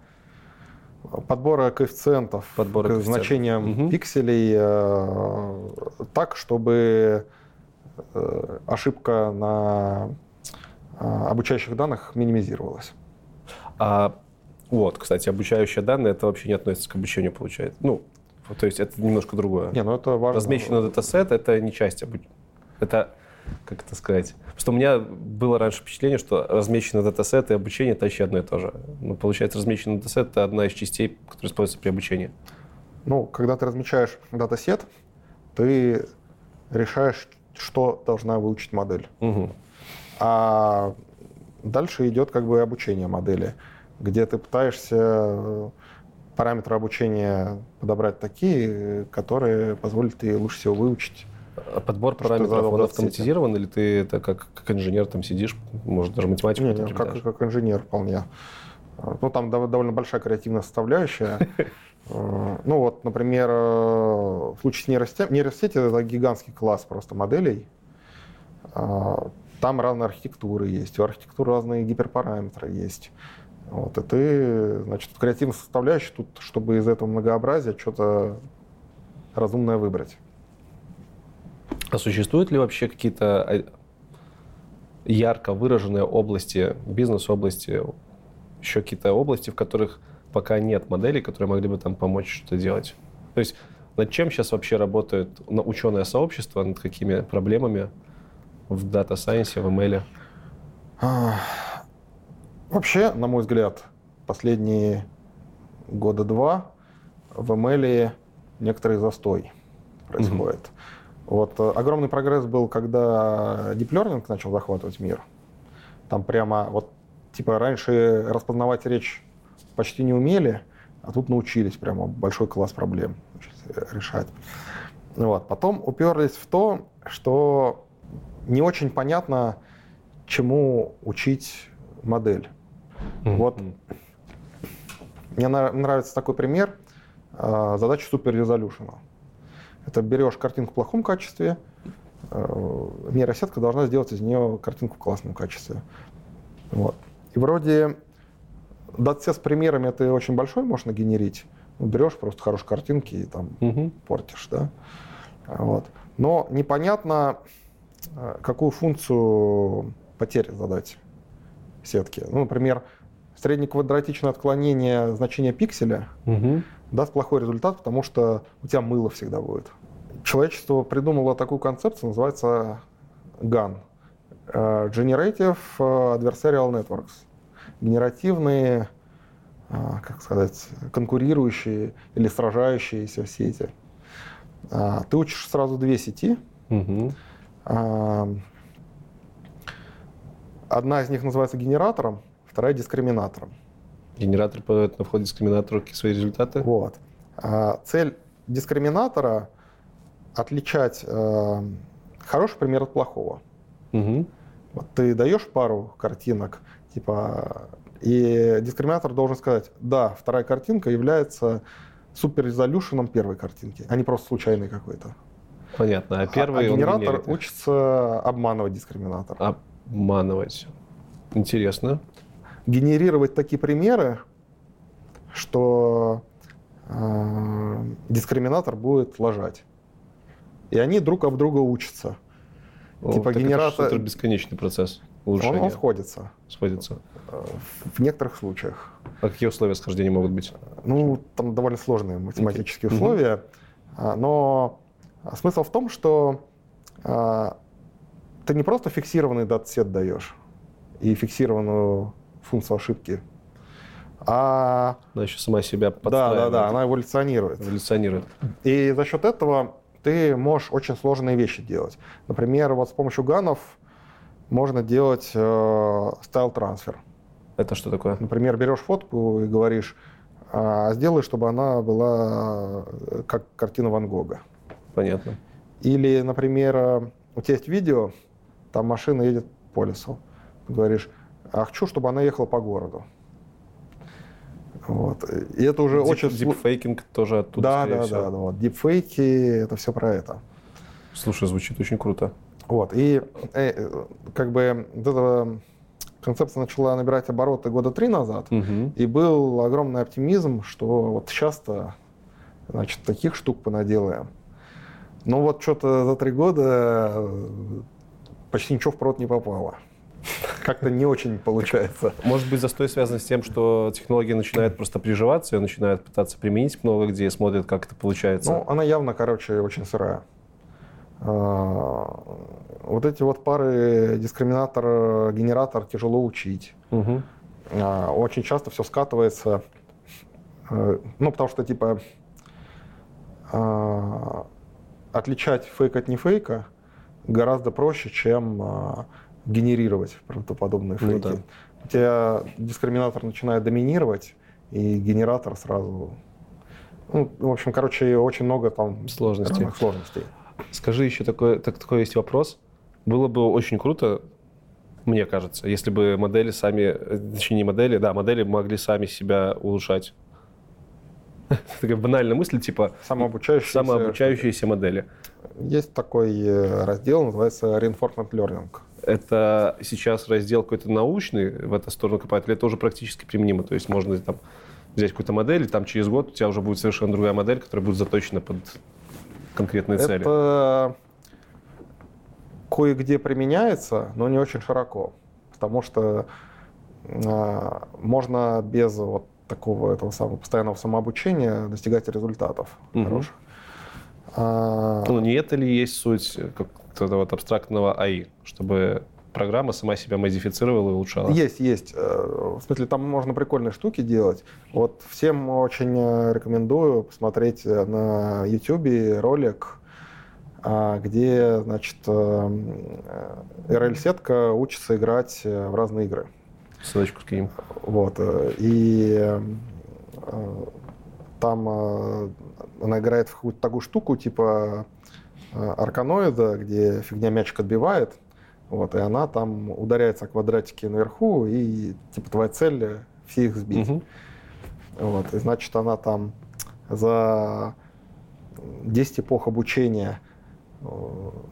подбора коэффициентов Подбора к коэффициентов. значениям Мгм. пикселей э, так, чтобы э, ошибка на э, обучающих данных минимизировалась. А вот, кстати, обучающие данные, это вообще не относится к обучению, получается. Ну, то есть это немножко другое. Не, ну это важно. Размеченный датасет — это не часть обучения. Это, как это сказать? Просто у меня было раньше впечатление, что размеченный датасет и обучение — это вообще одно и то же. Ну, получается, размеченный датасет — это одна из частей, которая используется при обучении. Ну, когда ты размечаешь датасет, ты решаешь, что должна выучить модель. Мгм. А дальше идет как бы обучение модели, где ты пытаешься э, параметры обучения подобрать такие, которые позволят ей лучше всего выучить. А подбор параметров, он автоматизирован, или ты это как, как инженер там сидишь, может, даже математику Не, там не, как, как инженер вполне. А, Ну, там дов- довольно большая креативная составляющая. Э, Ну, вот, например, э, в случае с нейросетями, нейросети это гигантский класс просто моделей. Там разные архитектуры есть, у архитектуры разные гиперпараметры есть. Вот, и ты, значит, креативная составляющая тут, чтобы из этого многообразия что-то разумное выбрать. А существуют ли вообще какие-то а, ярко выраженные области, бизнес-области, еще какие-то области, в которых пока нет моделей, которые могли бы там помочь что-то делать? То есть над чем сейчас вообще работает ученое сообщество, над какими проблемами в дата-сайенсе, в ML? Вообще, на мой взгляд, последние года два в ML некоторый застой происходит. Вот э, огромный прогресс был, когда Deep Learning начал захватывать мир. Там прямо вот, типа, раньше распознавать речь почти не умели, а тут научились прямо большой класс проблем значит, решать. Вот. Потом уперлись в то, что не очень понятно, чему учить модель. Mm-hmm. Вот мне нравится такой пример а, задачи суперрезолюшена. Это берешь картинку в плохом качестве, нейросетка должна сделать из нее картинку в классном качестве. Вот. И вроде датсет с примерами это очень большой можно генерить. Ну, берешь просто хорошие картинки и там угу. портишь, да. Вот. Но непонятно, а, какую функцию потерь задать сетке. Ну, например, среднеквадратичное отклонение значения пикселя угу. даст плохой результат, потому что у тебя мыло всегда будет. Человечество придумало такую концепцию, называется GAN. Э, Generative Adversarial Networks. Генеративные, э, как сказать, конкурирующие или сражающиеся сети. Э, ты учишь сразу две сети. Угу. Одна из них называется генератором, вторая дискриминатором. Генератор подает на вход дискриминатору свои результаты? Вот. А, цель дискриминатора отличать э, хороший пример от плохого. Угу. Вот ты даешь пару картинок, типа, и дискриминатор должен сказать, да, вторая картинка является суперрезолюшеном первой картинки, а не просто случайный какой-то. Понятно. А первый а, а генератор учится обманывать дискриминатор. Обманывать. Интересно генерировать такие примеры, что э, дискриминатор будет лажать. И они друг об друга учатся. О, типа генератор... Это бесконечный процесс улучшения. Он, он сходится. Сходится. В некоторых случаях. А какие условия схождения могут быть? Ну, там довольно сложные математические okay. условия. Uh-huh. Но смысл в том, что а, ты не просто фиксированный датсет даешь и фиксированную функцию ошибки. А... Она еще сама себя подстраивает. Да, да, да, она эволюционирует. Эволюционирует. И за счет этого ты можешь очень сложные вещи делать. Например, вот с помощью ганов можно делать э, style transfer. Это что такое? Например, берешь фотку и говоришь, а, сделай, чтобы она была э, как картина Ван Гога. Понятно. Или, например, э, у тебя есть видео, там машина едет по лесу. говоришь, а хочу, чтобы она ехала по городу. Вот. И это уже Deep, очень... Deepfaking тоже оттуда, Да, да, всего. да, да. Вот. Дипфейки, это все про это. Слушай, звучит очень круто. Вот. И э, как бы вот эта концепция начала набирать обороты года три назад, угу. и был огромный оптимизм, что вот сейчас-то значит, таких штук понаделаем. Но вот что-то за три года почти ничего в прод не попало как-то не очень получается. Может быть, застой связан с тем, что технология начинает просто приживаться, ее начинают пытаться применить много где, смотрят, как это получается. Ну, она явно, короче, очень сырая. А, вот эти вот пары дискриминатор, генератор тяжело учить. Угу. Очень часто все скатывается, э, ну, потому что, типа, а, отличать фейк от не фейка гораздо проще, чем генерировать правдоподобные ну фейки. Ну, да. У тебя дискриминатор начинает доминировать, и генератор сразу... Ну, в общем, короче, очень много там сложностей. сложностей. Скажи еще такой, так, такой есть вопрос. Было бы очень круто, мне кажется, если бы модели сами, точнее не модели, да, модели могли сами себя улучшать. Такая банальная мысль, типа самообучающиеся, самообучающиеся модели. Есть такой э, раздел, называется Reinforcement Learning это сейчас раздел какой-то научный в эту сторону копать, или это уже практически применимо? То есть можно там взять какую-то модель, и там через год у тебя уже будет совершенно другая модель, которая будет заточена под конкретные это цели. Это кое-где применяется, но не очень широко, потому что э, можно без вот такого этого самого постоянного самообучения достигать результатов угу. хороших. А... Ну, не это ли есть суть как-то вот абстрактного АИ, чтобы программа сама себя модифицировала и улучшала? Есть, есть. Э, в смысле, там можно прикольные штуки делать. Вот всем очень э, рекомендую посмотреть э, на YouTube ролик а, где, значит, RL-сетка учится играть в разные игры. Ссылочку скинем. Вот. И там она играет в какую-то такую штуку, типа арканоида, где фигня мячик отбивает, вот, и она там ударяется о квадратики наверху, и типа твоя цель все их сбить. Угу. Вот, и значит, она там за 10 эпох обучения э,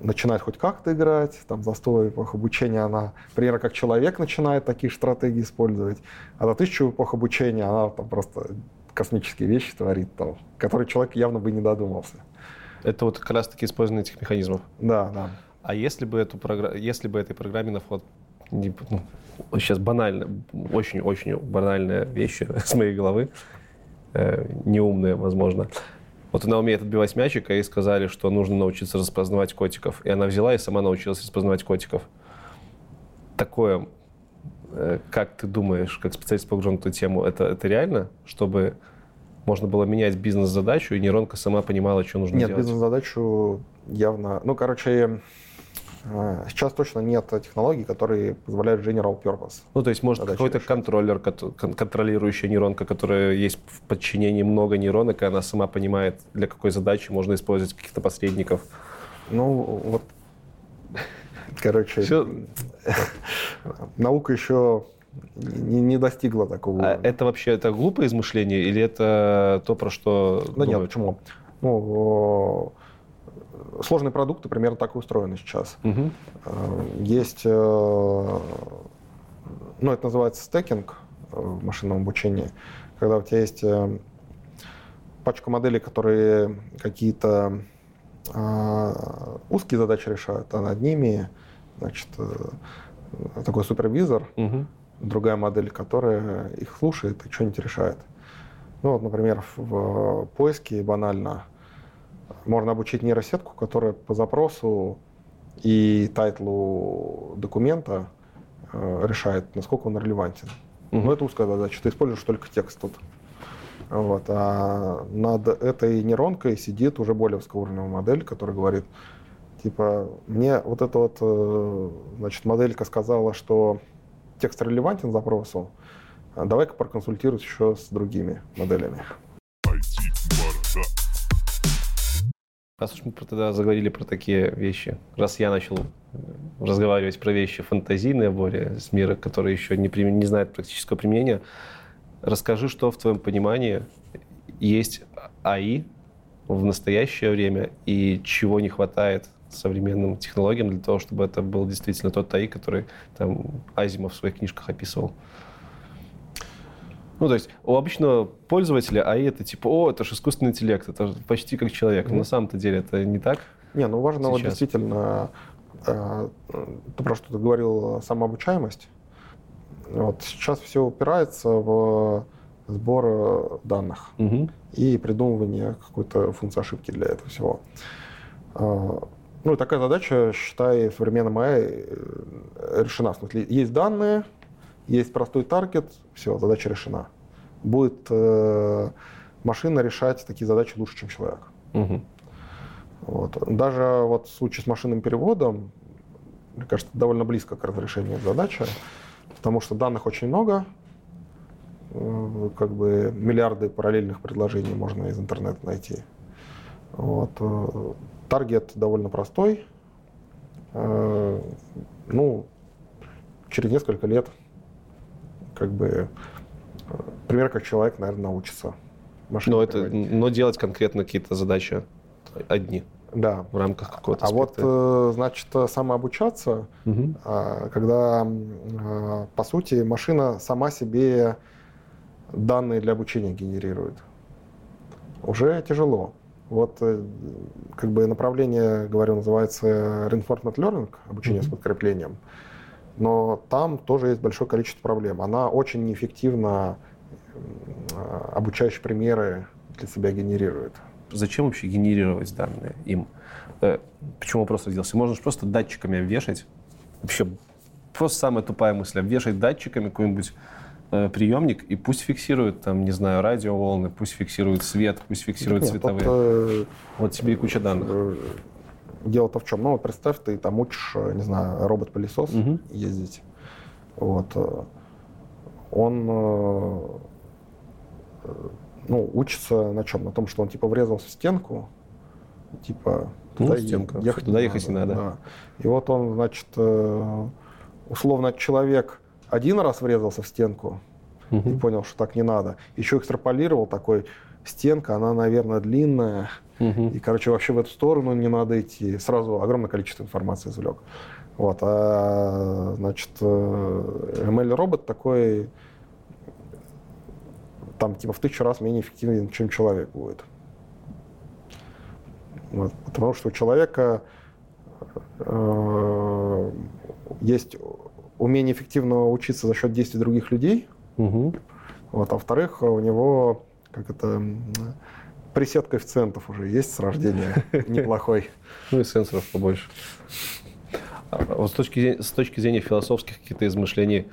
начинает хоть как-то играть, там за 100 эпох обучения она, примерно как человек начинает такие стратегии использовать, а за 1000 эпох обучения она там просто космические вещи творит, там, которые человек явно бы не додумался. Это вот как раз таки использование этих механизмов. Да, да. А если бы, эту програ... если бы этой программе на вход ну, сейчас банально, очень-очень банальная вещь с моей головы, э, неумная, возможно. Вот она умеет отбивать мячик, и сказали, что нужно научиться распознавать котиков. И она взяла и сама научилась распознавать котиков. Такое, как ты думаешь, как специалист по эту тему, это, это реально, чтобы можно было менять бизнес-задачу, и нейронка сама понимала, что нужно Нет, делать? Нет, бизнес-задачу явно... Ну, короче, а, сейчас точно нет технологий, которые позволяют general purpose. Ну, то есть, может, какой-то контроллер, контролирующая нейронка, которая есть в подчинении много нейронок, и она сама понимает, для какой задачи можно использовать каких-то посредников. Ну, вот, короче, Все... наука еще не, не достигла такого. А это вообще это глупое измышление или это то, про что Да думают? нет, почему? Ну, сложные продукты примерно так и устроены сейчас. Угу. Есть, э, ну, это называется стекинг в машинном обучении, когда у тебя есть э, пачка моделей, которые какие-то узкие задачи решают, а над ними, значит, такой супервизор, угу. другая модель, которая их слушает и что-нибудь решает. Ну вот, например, в поиске банально можно обучить нейросетку, которая по запросу и тайтлу документа э, решает, насколько он релевантен. Mm-hmm. Но это узкая задача, ты используешь только текст тут. Вот. А над этой нейронкой сидит уже более высокоуровневая модель, которая говорит, типа, мне вот эта вот, э, значит, моделька сказала, что текст релевантен запросу, давай-ка проконсультируюсь еще с другими моделями. Раз уж мы тогда заговорили про такие вещи, раз я начал э, разговаривать про вещи фантазийные более, с мира, который еще не, не знает практического применения, расскажи, что в твоем понимании есть АИ в настоящее время и чего не хватает современным технологиям для того, чтобы это был действительно тот АИ, который там Азимов в своих книжках описывал. Ну, то есть у обычного пользователя АИ это типа, о, это же искусственный интеллект, это почти как человек. Mm-hmm. Но на самом-то деле это не так. Не, ну важно сейчас. вот действительно, э, то, про что ты говорил, самообучаемость. Вот сейчас все упирается в сбор данных угу. и придумывание какой-то функции ошибки для этого всего. Э, ну такая задача, считай, в современном AI э, решена. В смысле, есть данные, есть простой таргет, все, задача решена. Будет э, машина решать такие задачи лучше, чем человек. Угу. Вот. Даже вот в случае с машинным переводом, мне кажется, довольно близко к разрешению задачи, потому что данных очень много, э, как бы миллиарды параллельных предложений можно из интернета найти. Вот. Э, таргет довольно простой. Э, ну, через несколько лет как бы пример, как человек, наверное, научится. Но, это, но делать конкретно какие-то задачи одни. Да. В рамках какого-то А вот, э, значит, самообучаться, угу. когда, а, по сути, машина сама себе данные для обучения генерирует. Уже тяжело. Вот э, как бы направление, говорю, называется reinforcement learning, обучение mm-hmm. с подкреплением но там тоже есть большое количество проблем. Она очень неэффективно обучающие примеры для себя генерирует. Зачем вообще генерировать данные им? Э, почему вопрос родился? Можно же просто датчиками обвешать. Вообще, просто самая тупая мысль. Обвешать датчиками какой-нибудь э, приемник и пусть фиксирует, там, не знаю, радиоволны, пусть фиксирует свет, пусть фиксирует Нет, цветовые. Тут, э, вот тебе и куча данных. дело-то в чем? Ну, вот представь, ты там учишь, э, не знаю, робот-пылесос Мгм. ездить. Вот. э, Он э, э, ну, учится на чем? На том, что он типа врезался в стенку, типа Ну, туда е- стенка. ехать Туда ехать не надо. да. И вот он, значит, э, условно человек один раз врезался в стенку и Мгм. понял, что так не надо. Еще экстраполировал такой, стенка, она, наверное, длинная, Мгм. и, короче, вообще в эту сторону не надо идти. Сразу огромное количество информации извлек. Вот, а, значит, э, ML-робот такой, там, типа, в тысячу раз менее эффективен, чем человек будет. Вот, потому что у человека э, есть умение эффективно учиться за счет действий других людей, Мгм. вот, а во-вторых, у него как это пресет коэффициентов уже есть с рождения неплохой. Ну и сенсоров побольше. А Вот с точки, зрения- с точки зрения философских каких-то измышлений,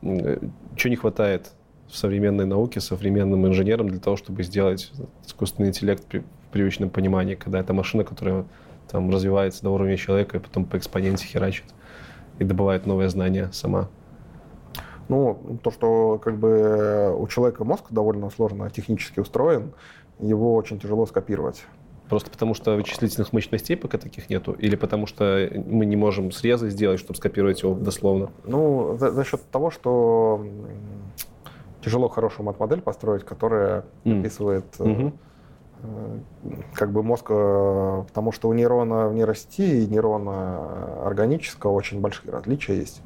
что не хватает в современной науке, современным инженерам для того, чтобы сделать искусственный интеллект при- в привычном понимании, когда это машина, которая там развивается до уровня человека и потом по экспоненте херачит и добывает новые знания сама. Ну, то, что как бы у человека мозг довольно сложно технически устроен, его очень тяжело скопировать. Просто потому что вычислительных мощностей пока таких нету, или потому что мы не можем срезы сделать, чтобы скопировать его дословно. Ну, за, за счет того, что тяжело хорошую мат-модель построить, которая описывает Мгм. э, как бы мозг, э, потому что у нейрона в нейросети и нейрона органического очень большие различия есть.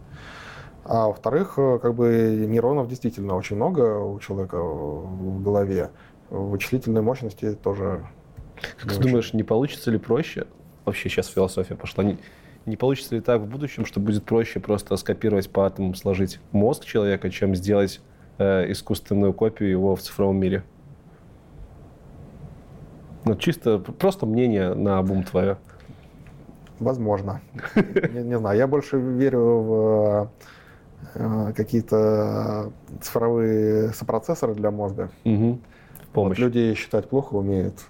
А во-вторых, э, как бы нейронов действительно очень много у человека в голове. Вычислительной мощности тоже. Как ты очень. думаешь, не получится ли проще? Вообще сейчас философия пошла. Не, не получится ли так в будущем, что будет проще просто скопировать по атомам, сложить мозг человека, чем сделать э, искусственную копию его в цифровом мире? Ну, чисто просто мнение на обум твое. Возможно. Не, не знаю. Я больше верю в э, какие-то цифровые сопроцессоры для мозга. В Вот люди считать плохо умеют.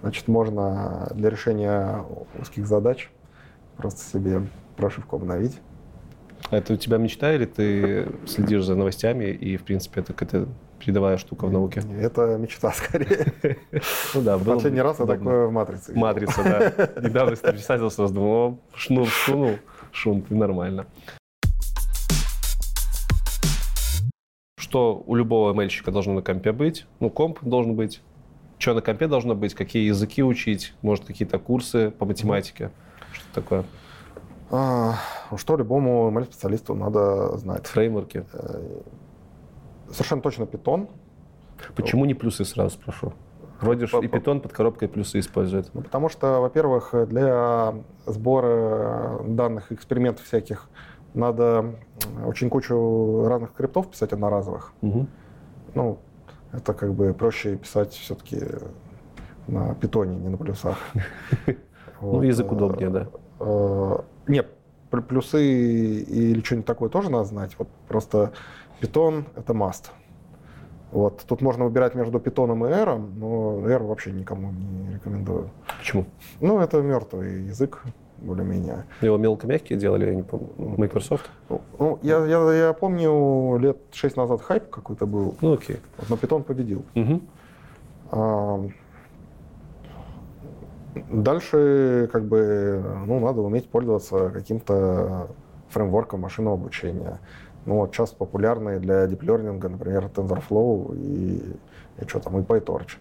Значит, можно для решения узких задач просто себе прошивку обновить. Это у тебя мечта или ты следишь за новостями и, в принципе, это какая-то передовая штука в науке? Это мечта скорее. Ну да, было бы Последний раз я такое в «Матрице». Матрица, да. Недавно писатель сразу думал, о, шнур сунул, шунт, и нормально. Что у любого мальчика должно на компе быть? Ну, комп должен быть. Что на компе должно быть? Какие языки учить? Может, какие-то курсы по математике? Что такое? А, Что любому ML-специалисту надо знать. Фреймворки. Э, Совершенно точно питон. Почему не плюсы сразу спрошу? Вроде ж и питон под коробкой плюсы использует. Ну, потому что, во-первых, для сбора данных, экспериментов всяких надо очень кучу разных скриптов писать одноразовых. Мгм. Ну, это как бы проще писать все-таки на питоне, не на плюсах. Ну, язык э, удобнее, да. Нет, пл- плюсы или что-нибудь такое тоже надо знать. Вот просто питон — это must. Вот. Тут можно выбирать между питоном и R, но R вообще никому не рекомендую. Почему? Ну, это мертвый язык, более-менее. Его мелко-мягкие делали, я не помню. Microsoft? Ну, Ну, я, я, я помню, лет шесть назад хайп какой-то был, Ну, окей. вот, но питон победил. Мгм. А, Дальше, как бы, ну, надо уметь пользоваться каким-то фреймворком машинного обучения. Ну, вот сейчас популярные для диплернинга, например, TensorFlow и, и что там, и PyTorch.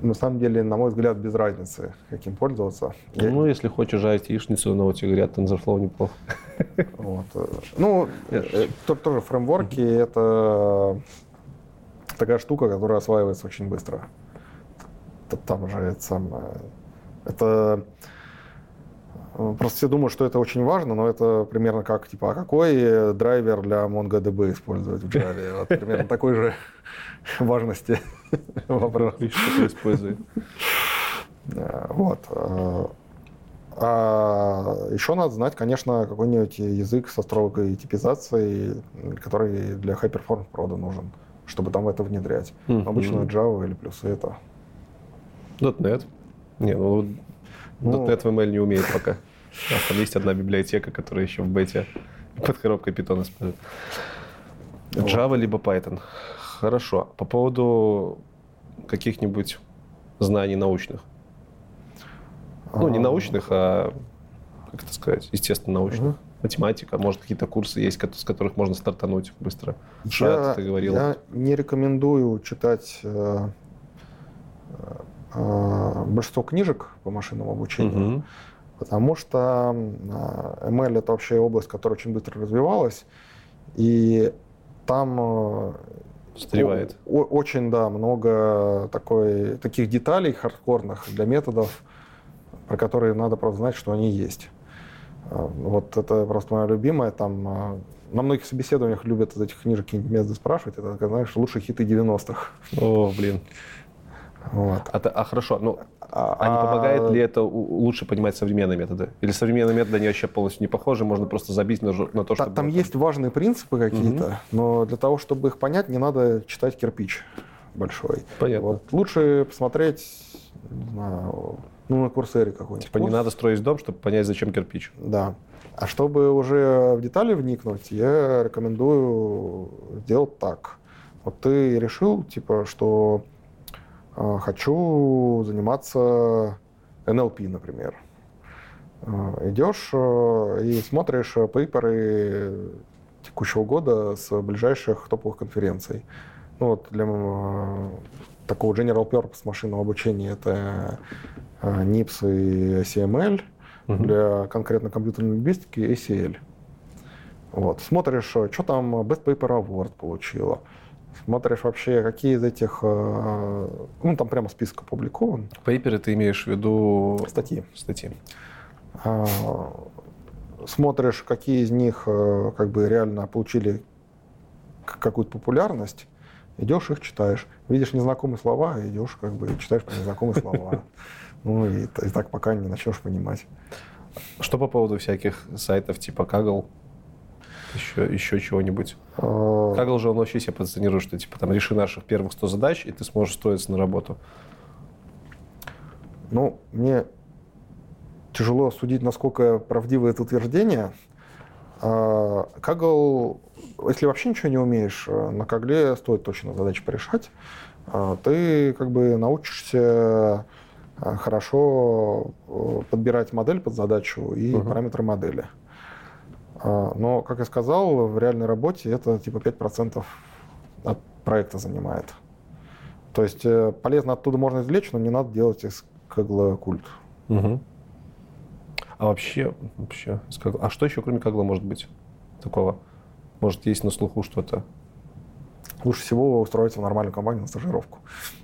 На самом деле, на мой взгляд, без разницы, каким пользоваться. Я- Ну, если хочешь жарить яичницу, но тебе говорят, TensorFlow неплохо. Вот. э, Ну, э, то- тоже фреймворки — это такая штука, которая осваивается очень быстро. Т- Там же это самое... Это... э, Просто все думают, что это очень важно, но это примерно как, типа, а какой драйвер для MongoDB использовать в Java? Вот примерно такой же важности вопрос. И что использует. Э, Вот. э, А еще надо знать, конечно, какой-нибудь язык со строгой типизацией, который для High Performance прода нужен, чтобы там это внедрять. Обычно Java или плюсы это. .NET. Не, ну, Ну, .NET в ML не умеет пока. У нас там есть одна библиотека, которая еще в бете под коробкой Python использует. Java либо Python. Хорошо. По поводу каких-нибудь знаний научных. Ну, не научных, а, как это сказать, естественно, научных. Математика, может, какие-то курсы есть, с которых можно стартануть быстро. Я, ты говорил. Я не рекомендую читать э, э, большинство книжек по машинному обучению, угу. потому что э, ML это вообще область, которая очень быстро развивалась, и там э, Встревает. О, очень, да, много такой, таких деталей хардкорных для методов, про которые надо просто знать, что они есть. Вот это просто моя любимая. Там на многих собеседованиях любят из этих книжек какие-нибудь методы спрашивать. Это, знаешь, лучшие хиты 90-х. О, блин. Вот. А, а хорошо, ну, а, а не помогает ли это лучше понимать современные методы? Или современные методы, они вообще полностью не похожи, можно просто забить на, на то, что... Там есть важные принципы какие-то, угу. но для того, чтобы их понять, не надо читать кирпич большой. Понятно. Вот. Лучше посмотреть, знаю, ну, на Курсере какой-нибудь. Типа курс. не надо строить дом, чтобы понять, зачем кирпич. Да. А чтобы уже в детали вникнуть, я рекомендую сделать так. Вот ты решил, типа, что а, хочу заниматься НЛП, например. А, идешь а, и смотришь пейперы текущего года с ближайших топовых конференций. Ну вот для такого general purpose машинного обучения это NIPS и CML, угу. для конкретно компьютерной лингвистики ACL. Вот. Смотришь, что там Best Paper Award получила смотришь вообще, какие из этих, э, ну там прямо список опубликован. Пейперы ты имеешь в виду? Статьи. Статьи. А, смотришь, какие из них э, как бы реально получили какую-то популярность, идешь их читаешь. Видишь незнакомые слова, идешь как бы читаешь про незнакомые слова. Ну и, и так пока не начнешь понимать. Что по поводу всяких сайтов типа Kaggle? Еще, еще чего-нибудь? А. Как же он вообще себя позиционирует, что типа там реши наших первых 100 задач, и ты сможешь строиться на работу? Ну, мне тяжело судить, насколько правдиво это утверждение. А, Kaggle, если вообще ничего не умеешь, э, на Кагле стоит точно задачи порешать. А, ты как бы научишься э, хорошо э, подбирать модель под задачу и uh-huh. параметры модели. А, но, как я сказал, в реальной работе это типа 5% от проекта занимает. То есть э, полезно оттуда можно извлечь, но не надо делать из Кагла культ. Угу. А вообще, вообще, а что еще кроме Кагла может быть такого? Может, есть на слуху что-то? Лучше всего устроиться в нормальную компанию на стажировку.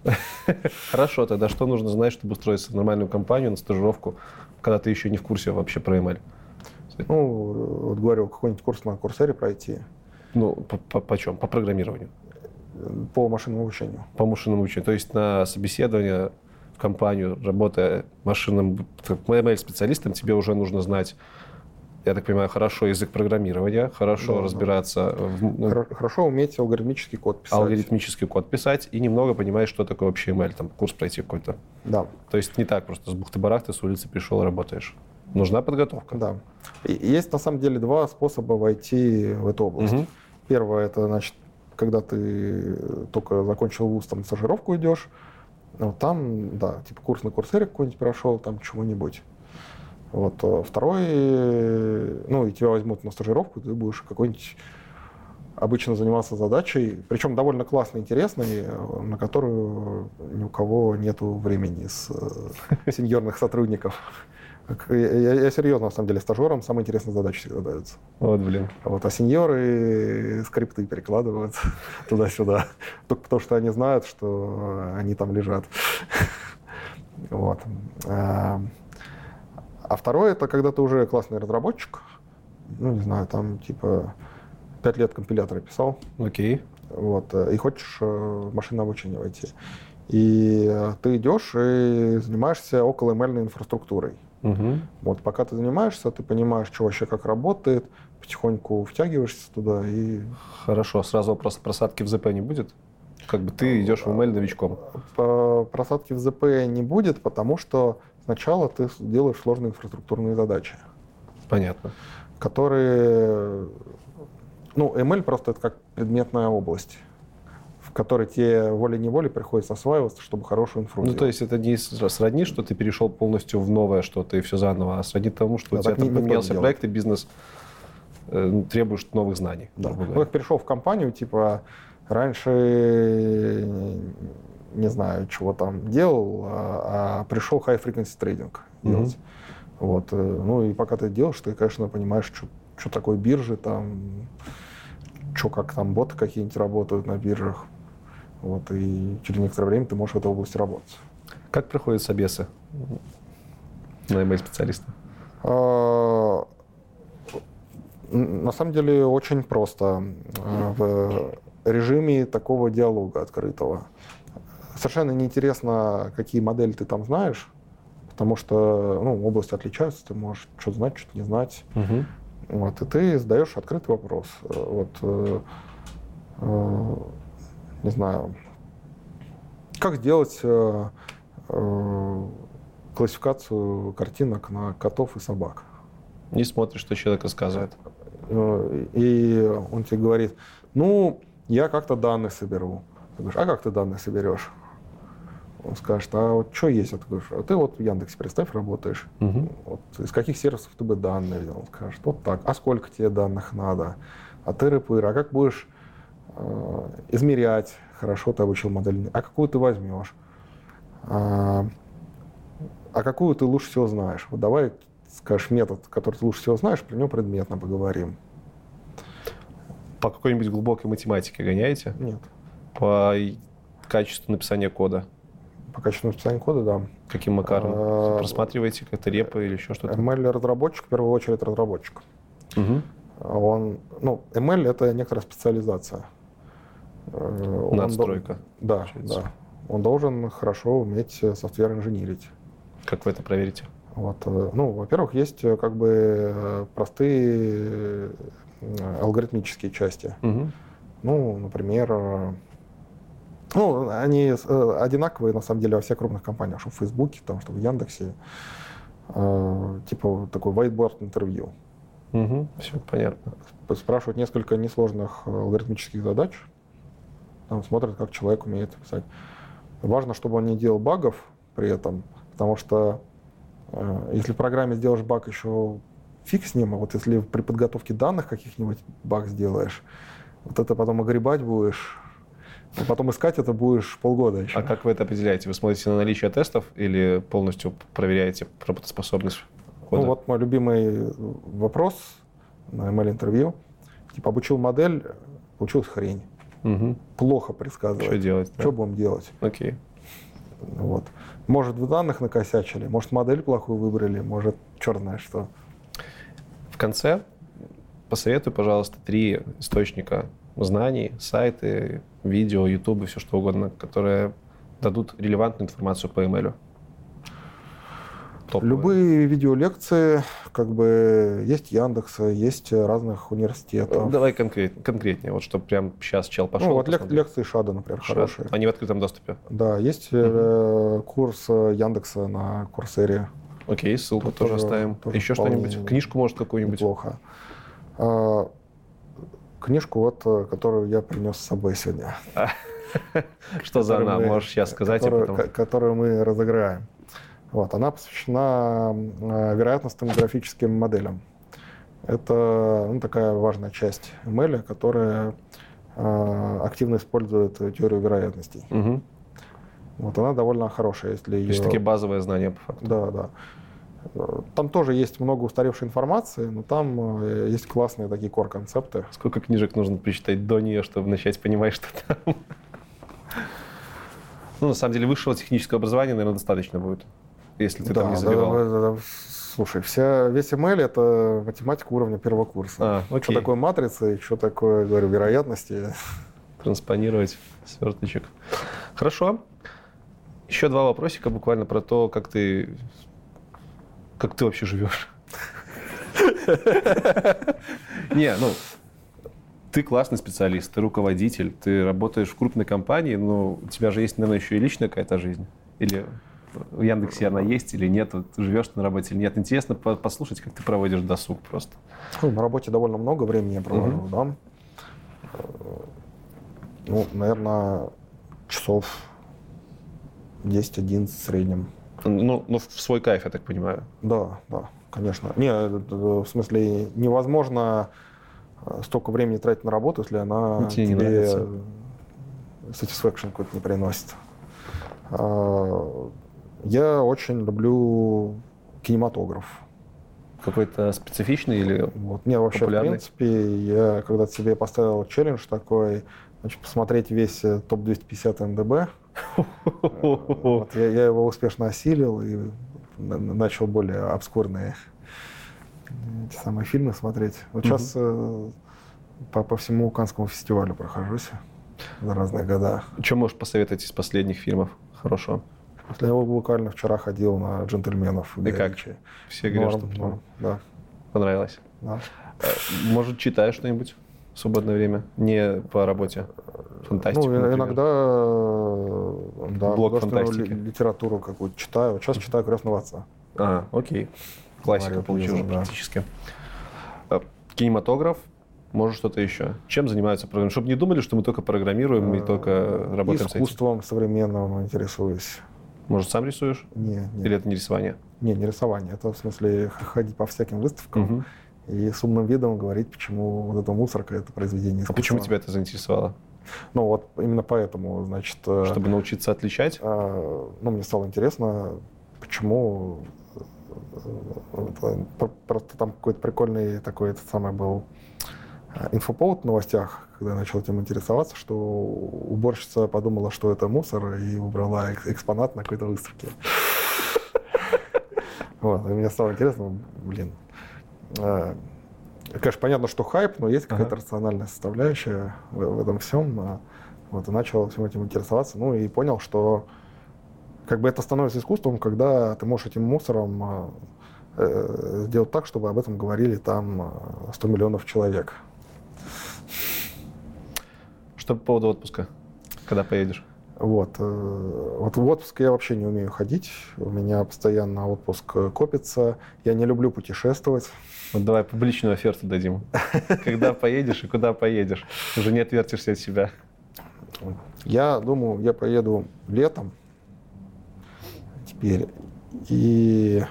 Хорошо, тогда что нужно знать, чтобы устроиться в нормальную компанию на стажировку, когда ты еще не в курсе вообще про ML? Ну, вот говорю, какой-нибудь курс на Курсере пройти. Ну, по, по, по чем? По программированию? По машинному обучению. По машинному обучению. То есть на собеседование в компанию, работая машинным ML-специалистом, тебе уже нужно знать я так понимаю, хорошо язык программирования, хорошо да, разбираться. Да. В... Ну, хорошо уметь алгоритмический код писать. Алгоритмический код писать и немного понимать, что такое вообще ML, там курс пройти какой-то. Да. То есть не так просто с бухты-барахты с улицы пришел, работаешь. Нужна подготовка. Да. Есть на самом деле два способа войти в эту область. Угу. Первое это значит, когда ты только закончил вуз, там стажировку идешь, вот там, да, типа курс на курсере какой-нибудь прошел, там чего-нибудь. Вот. А второй, ну, и тебя возьмут на стажировку, ты будешь какой-нибудь обычно заниматься задачей, причем довольно классной, интересной, на которую ни у кого нет времени с э, сеньорных сотрудников. Я, я серьезно, на самом деле, стажерам самые интересные задачи всегда даются. Вот, блин. Вот, а сеньоры скрипты перекладывают туда-сюда, только потому что они знают, что они там лежат. Вот. А, а второе, это когда ты уже классный разработчик, ну, не знаю, там, типа, пять лет компиляторы писал. Окей. Вот, и хочешь э, в машинное обучение войти. И э, ты идешь и занимаешься около ML инфраструктурой. Угу. Вот пока ты занимаешься, ты понимаешь, что вообще как работает, потихоньку втягиваешься туда и... Хорошо, сразу вопрос, просадки в ЗП не будет? Как бы ты идешь в ML новичком. Просадки в ЗП не будет, потому что Сначала ты делаешь сложные инфраструктурные задачи, Понятно. которые... Ну, ML просто это как предметная область, в которой тебе волей-неволей приходится осваиваться, чтобы хорошую инфру Ну, делать. то есть это не сродни, что ты перешел полностью в новое что-то и все заново, а сродни тому, что Да, у тебя там поменялся проект, и бизнес э, требует новых знаний. Да. Ну, как перешел в компанию, типа, раньше, не знаю, чего там делал, а, а пришел high frequency трейдинг делать. Вот. э, Ну и пока ты делаешь, ты, конечно, понимаешь, что, такое биржи, там, что как там боты какие-нибудь работают на биржах. Вот, и через некоторое время ты можешь в этой области работать. Как проходят собесы на ML-специалиста? А, н- На самом деле очень просто. А, В режиме такого диалога открытого. Совершенно неинтересно, какие модели ты там знаешь, потому что ну, области отличаются, ты можешь что-то знать, что-то не знать. Вот, и ты задаешь открытый вопрос. Э, Вот, э, э, не знаю, как сделать э, э, классификацию картинок на котов и собак? Не смотришь, что человек рассказывает. Э, И он тебе говорит, ну, я как-то данные соберу. Ты говоришь, а как ты данные соберешь? Он скажет, а вот что есть? А ты говоришь, а ты вот в Яндексе, представь, работаешь. Мгм. Вот, из каких сервисов ты бы данные взял? Он скажет, вот так. А сколько тебе данных надо? А ты рыпыр, а как будешь измерять? Хорошо, ты обучил модель. А какую ты возьмешь? А, а какую ты лучше всего знаешь? Вот давай скажешь метод, который ты лучше всего знаешь, про него предметно поговорим. По какой-нибудь глубокой математике гоняете? Нет. По качеству написания кода? По качеству написания кода, да. Каким макаром? А, Просматриваете как-то репы или еще что-то? ML-разработчик, в первую очередь, разработчик. Мгм. Он, ну, ML — это некоторая специализация. Э, он Надстройка. дол- Да, получается. да. Он должен хорошо уметь э, софтвер инженерить. Как вы это проверите? Вот, э, ну, во-первых, есть как бы простые алгоритмические части. Мгм. Ну, например, ну, они одинаковые, на самом деле, во всех крупных компаниях, что в Фейсбуке, там, что в Яндексе. Э, Типа такой whiteboard интервью. Все понятно. спрашивают несколько несложных алгоритмических задач, там смотрят, как человек умеет писать. Важно, чтобы он не делал багов при этом, потому что э, если в программе сделаешь баг, еще фиг с ним, а вот если при подготовке данных каких-нибудь баг сделаешь, вот это потом огребать будешь, а потом искать это будешь полгода еще. А как вы это определяете? Вы смотрите на наличие тестов или полностью проверяете работоспособность кода? Ну вот мой любимый вопрос на ML-интервью. Типа обучил модель, получилась хрень. Мгм. Плохо предсказывать. Что делать? да? Что будем делать? Окей. Вот. Может, в данных накосячили, может, модель плохую выбрали, может, черт знает что. В конце посоветуй, пожалуйста, три источника знаний, сайты, видео, YouTube, все что угодно, которые дадут релевантную информацию по ML. Топовые. Любые видеолекции, как бы, есть Яндекса, есть разных университетов. Давай конкрет, конкретнее, вот чтобы прям сейчас чел пошел. ну, вот посмотрел. лекции Шада, например, Шат. хорошие. Они в открытом доступе. Да, есть э, курс Яндекса на Курсере. Окей, ссылку Тут тоже тоже- оставим. тоже Еще что-нибудь? Книжку, может, какую-нибудь? Неплохо. А, книжку, вот, э, которую я принес с собой сегодня. Что за она? Можешь сейчас сказать, которую мы разыграем. Вот, она посвящена э, вероятностным графическим моделям. Это ну, такая важная часть ML, которая э, активно использует теорию вероятностей. Мгм. Вот она довольно хорошая, если То ее... есть такие базовые знания по факту. Да, да. Там тоже есть много устаревшей информации, но там э, есть классные такие core-концепты. Сколько книжек нужно прочитать до нее, чтобы начать понимать, что там? Ну, на самом деле, высшего технического образования, наверное, достаточно будет, если ты там не Да, забивал. да, да, да. Слушай, вся, весь ML — это математика уровня первого курса. А, Что такое матрица и что такое, говорю, вероятности. Транспонировать сверточек. Хорошо. Еще два вопросика буквально про то, как ты, как ты вообще живешь. Не, ну, ты классный специалист, ты руководитель, ты работаешь в крупной компании, но у тебя же есть, наверное, еще и личная какая-то жизнь. Или в Яндексе она есть или нет, вот ты живешь на работе или нет. Интересно по- послушать, как ты проводишь досуг просто. Ну, на работе довольно много времени я провожу, Мгм. да. Ну, наверное, часов 10-11 в среднем. Ну, ну, в свой кайф, я так понимаю. Да, да, конечно. Не, э, э, в смысле, невозможно э, столько времени тратить на работу, если она Тебе не тебе нравится. э, satisfaction какой-то не приносит. Я очень люблю кинематограф. Какой-то специфичный или... Вот. Мне вообще, Популярный? в принципе, я когда-то себе поставил челлендж такой, значит, посмотреть весь э, топ-250 НДБ. Вот я, я его успешно осилил и на- на- начал более обскурные э, эти самые фильмы смотреть. Вот сейчас по, по всему Канскому фестивалю прохожусь за разные года. Что можешь посоветовать из последних фильмов? Хорошо. После него буквально вчера ходил на джентльменов. И как? Гай Все говорят, Норм, что норм, да, понравилось. да. Э, Может, читаешь что-нибудь в свободное время? Не по работе. Фантастику, ну, например. иногда э, да, Блок фантастики. ли- литературу какую-то читаю. Вот Сейчас читаю «Крестного отца». А, окей. Классика Мария получилась Пузова, да. практически. Э, Кинематограф, может что-то еще. Чем занимаются программисты? Чтобы не думали, что мы только программируем и только работаем с этим. Искусством современным интересуюсь. Может, сам рисуешь? Не, не, Или это не рисование? не, не рисование. Это в смысле ходить по всяким выставкам Мгм. и с умным видом говорить, почему вот эта мусорка это произведение А искусства. почему тебя это заинтересовало? Ну вот именно поэтому, значит, э, Чтобы научиться отличать? э, ну мне стало интересно, почему э, про- просто там какой-то прикольный такой этот самый был инфоповод в новостях, когда я начал этим интересоваться, что уборщица подумала, что это мусор, и убрала экс- экспонат на какой-то выставке. Вот, и мне стало интересно, блин. э, Конечно, понятно, что хайп, но есть какая-то рациональная составляющая в, этом всем. а, Вот, и начал всем этим интересоваться. Ну и понял, что как бы это становится искусством, когда ты можешь этим мусором а, э, сделать так, чтобы об этом говорили там а, 100 миллионов человек. Что по поводу отпуска? Когда поедешь? Вот. э, Вот в отпуск я вообще не умею ходить. У меня постоянно отпуск э, копится. Я не люблю путешествовать. Вот давай публичную оферту дадим. Когда поедешь и куда поедешь? Уже не отвертишься от себя. Я думаю, я поеду летом теперь. И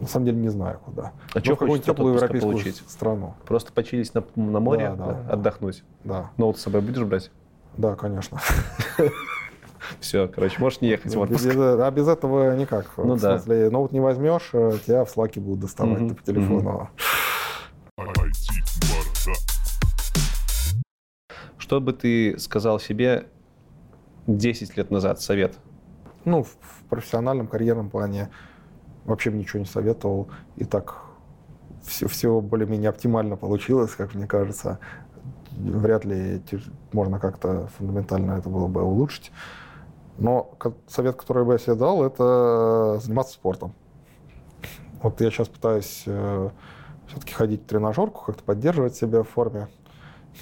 на самом деле не знаю куда. А что хочется от теплую европейскую получить? страну. Просто почились на, на море, Да, да, да, отдохнуть. Да, Ноут с собой будешь брать? да, конечно. Все, короче, можешь не ехать в Без, отпуск. а без этого никак. Ну в да. смысле, ноут не возьмешь, э, тебя в слаке будут доставать Мгм, по телефону. Что бы ты сказал себе 10 лет назад, совет? Ну, в профессиональном, карьерном плане вообще ничего не советовал. И так все, все более-менее оптимально получилось, как мне кажется. Вряд ли можно как-то фундаментально это было бы улучшить. Но совет, который бы я себе дал, это заниматься спортом. Вот я сейчас пытаюсь все-таки ходить в тренажерку, как-то поддерживать себя в форме.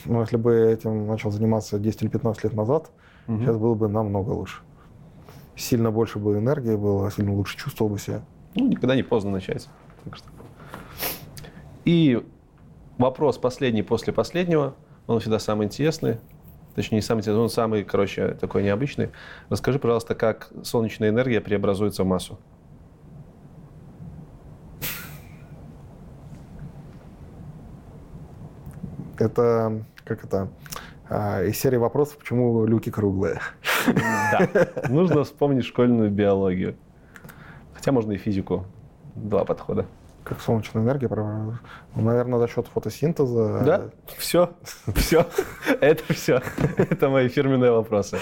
Но если бы я этим начал заниматься 10 или 15 лет назад, сейчас было бы намного лучше. Сильно больше бы энергии было, сильно лучше чувствовал бы себя. Ну, никогда не поздно начать. Так что. И вопрос последний после последнего, он всегда самый интересный. Точнее, не самый интересный, он самый, короче, такой необычный. Расскажи, пожалуйста, как солнечная энергия преобразуется в массу. Это, как это, а, из серии вопросов, почему люки круглые. Да. Нужно вспомнить школьную биологию. Хотя можно и физику. Два подхода. Как солнечная энергия, ну, наверное, за счет фотосинтеза. Да, все, все, это все. Это мои фирменные вопросы.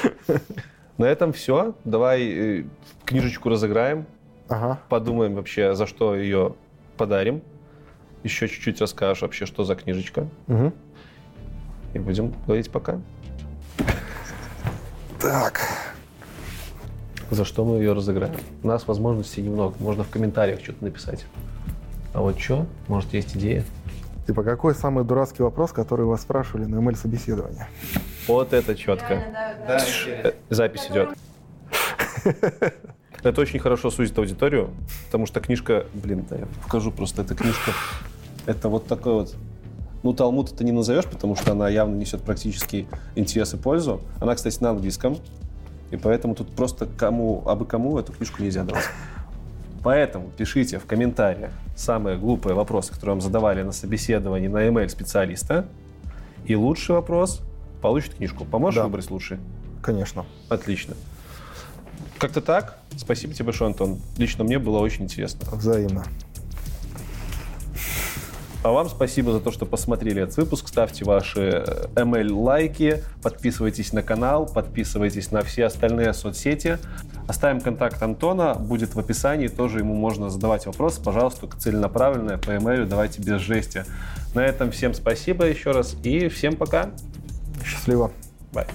На этом все. Давай э, книжечку разыграем, Ага. подумаем вообще, за что ее подарим. Еще чуть-чуть расскажешь вообще, что за книжечка. Мгм. И будем говорить пока. Так. За что мы ее разыграем? У нас возможностей немного. Можно в комментариях что-то написать. А вот что? Может, есть идея? Типа, какой самый дурацкий вопрос, который вас спрашивали на ML-собеседовании? Вот это четко. Э, Запись идет. Это очень хорошо сузит аудиторию, потому что книжка, блин, да, я покажу просто, эта книжка, это вот такой вот, ну, Талмуд это не назовешь, потому что она явно несет практический интерес и пользу. Она, кстати, на английском, и поэтому тут просто кому, абы кому эту книжку нельзя давать. Поэтому пишите в комментариях самые глупые вопросы, которые вам задавали на собеседовании на email специалиста. И лучший вопрос получит книжку. Поможешь Да. выбрать лучший? Конечно. Отлично. Как-то так. Спасибо тебе большое, Антон. Лично мне было очень интересно. Взаимно. А вам спасибо за то, что посмотрели этот выпуск. Ставьте ваши э, ML-лайки, подписывайтесь на канал, подписывайтесь на все остальные соцсети. Оставим контакт Антона, будет в описании, тоже ему можно задавать вопросы. Пожалуйста, только целенаправленные по email, давайте без жести. На этом всем спасибо еще раз и всем пока. Счастливо. Bye.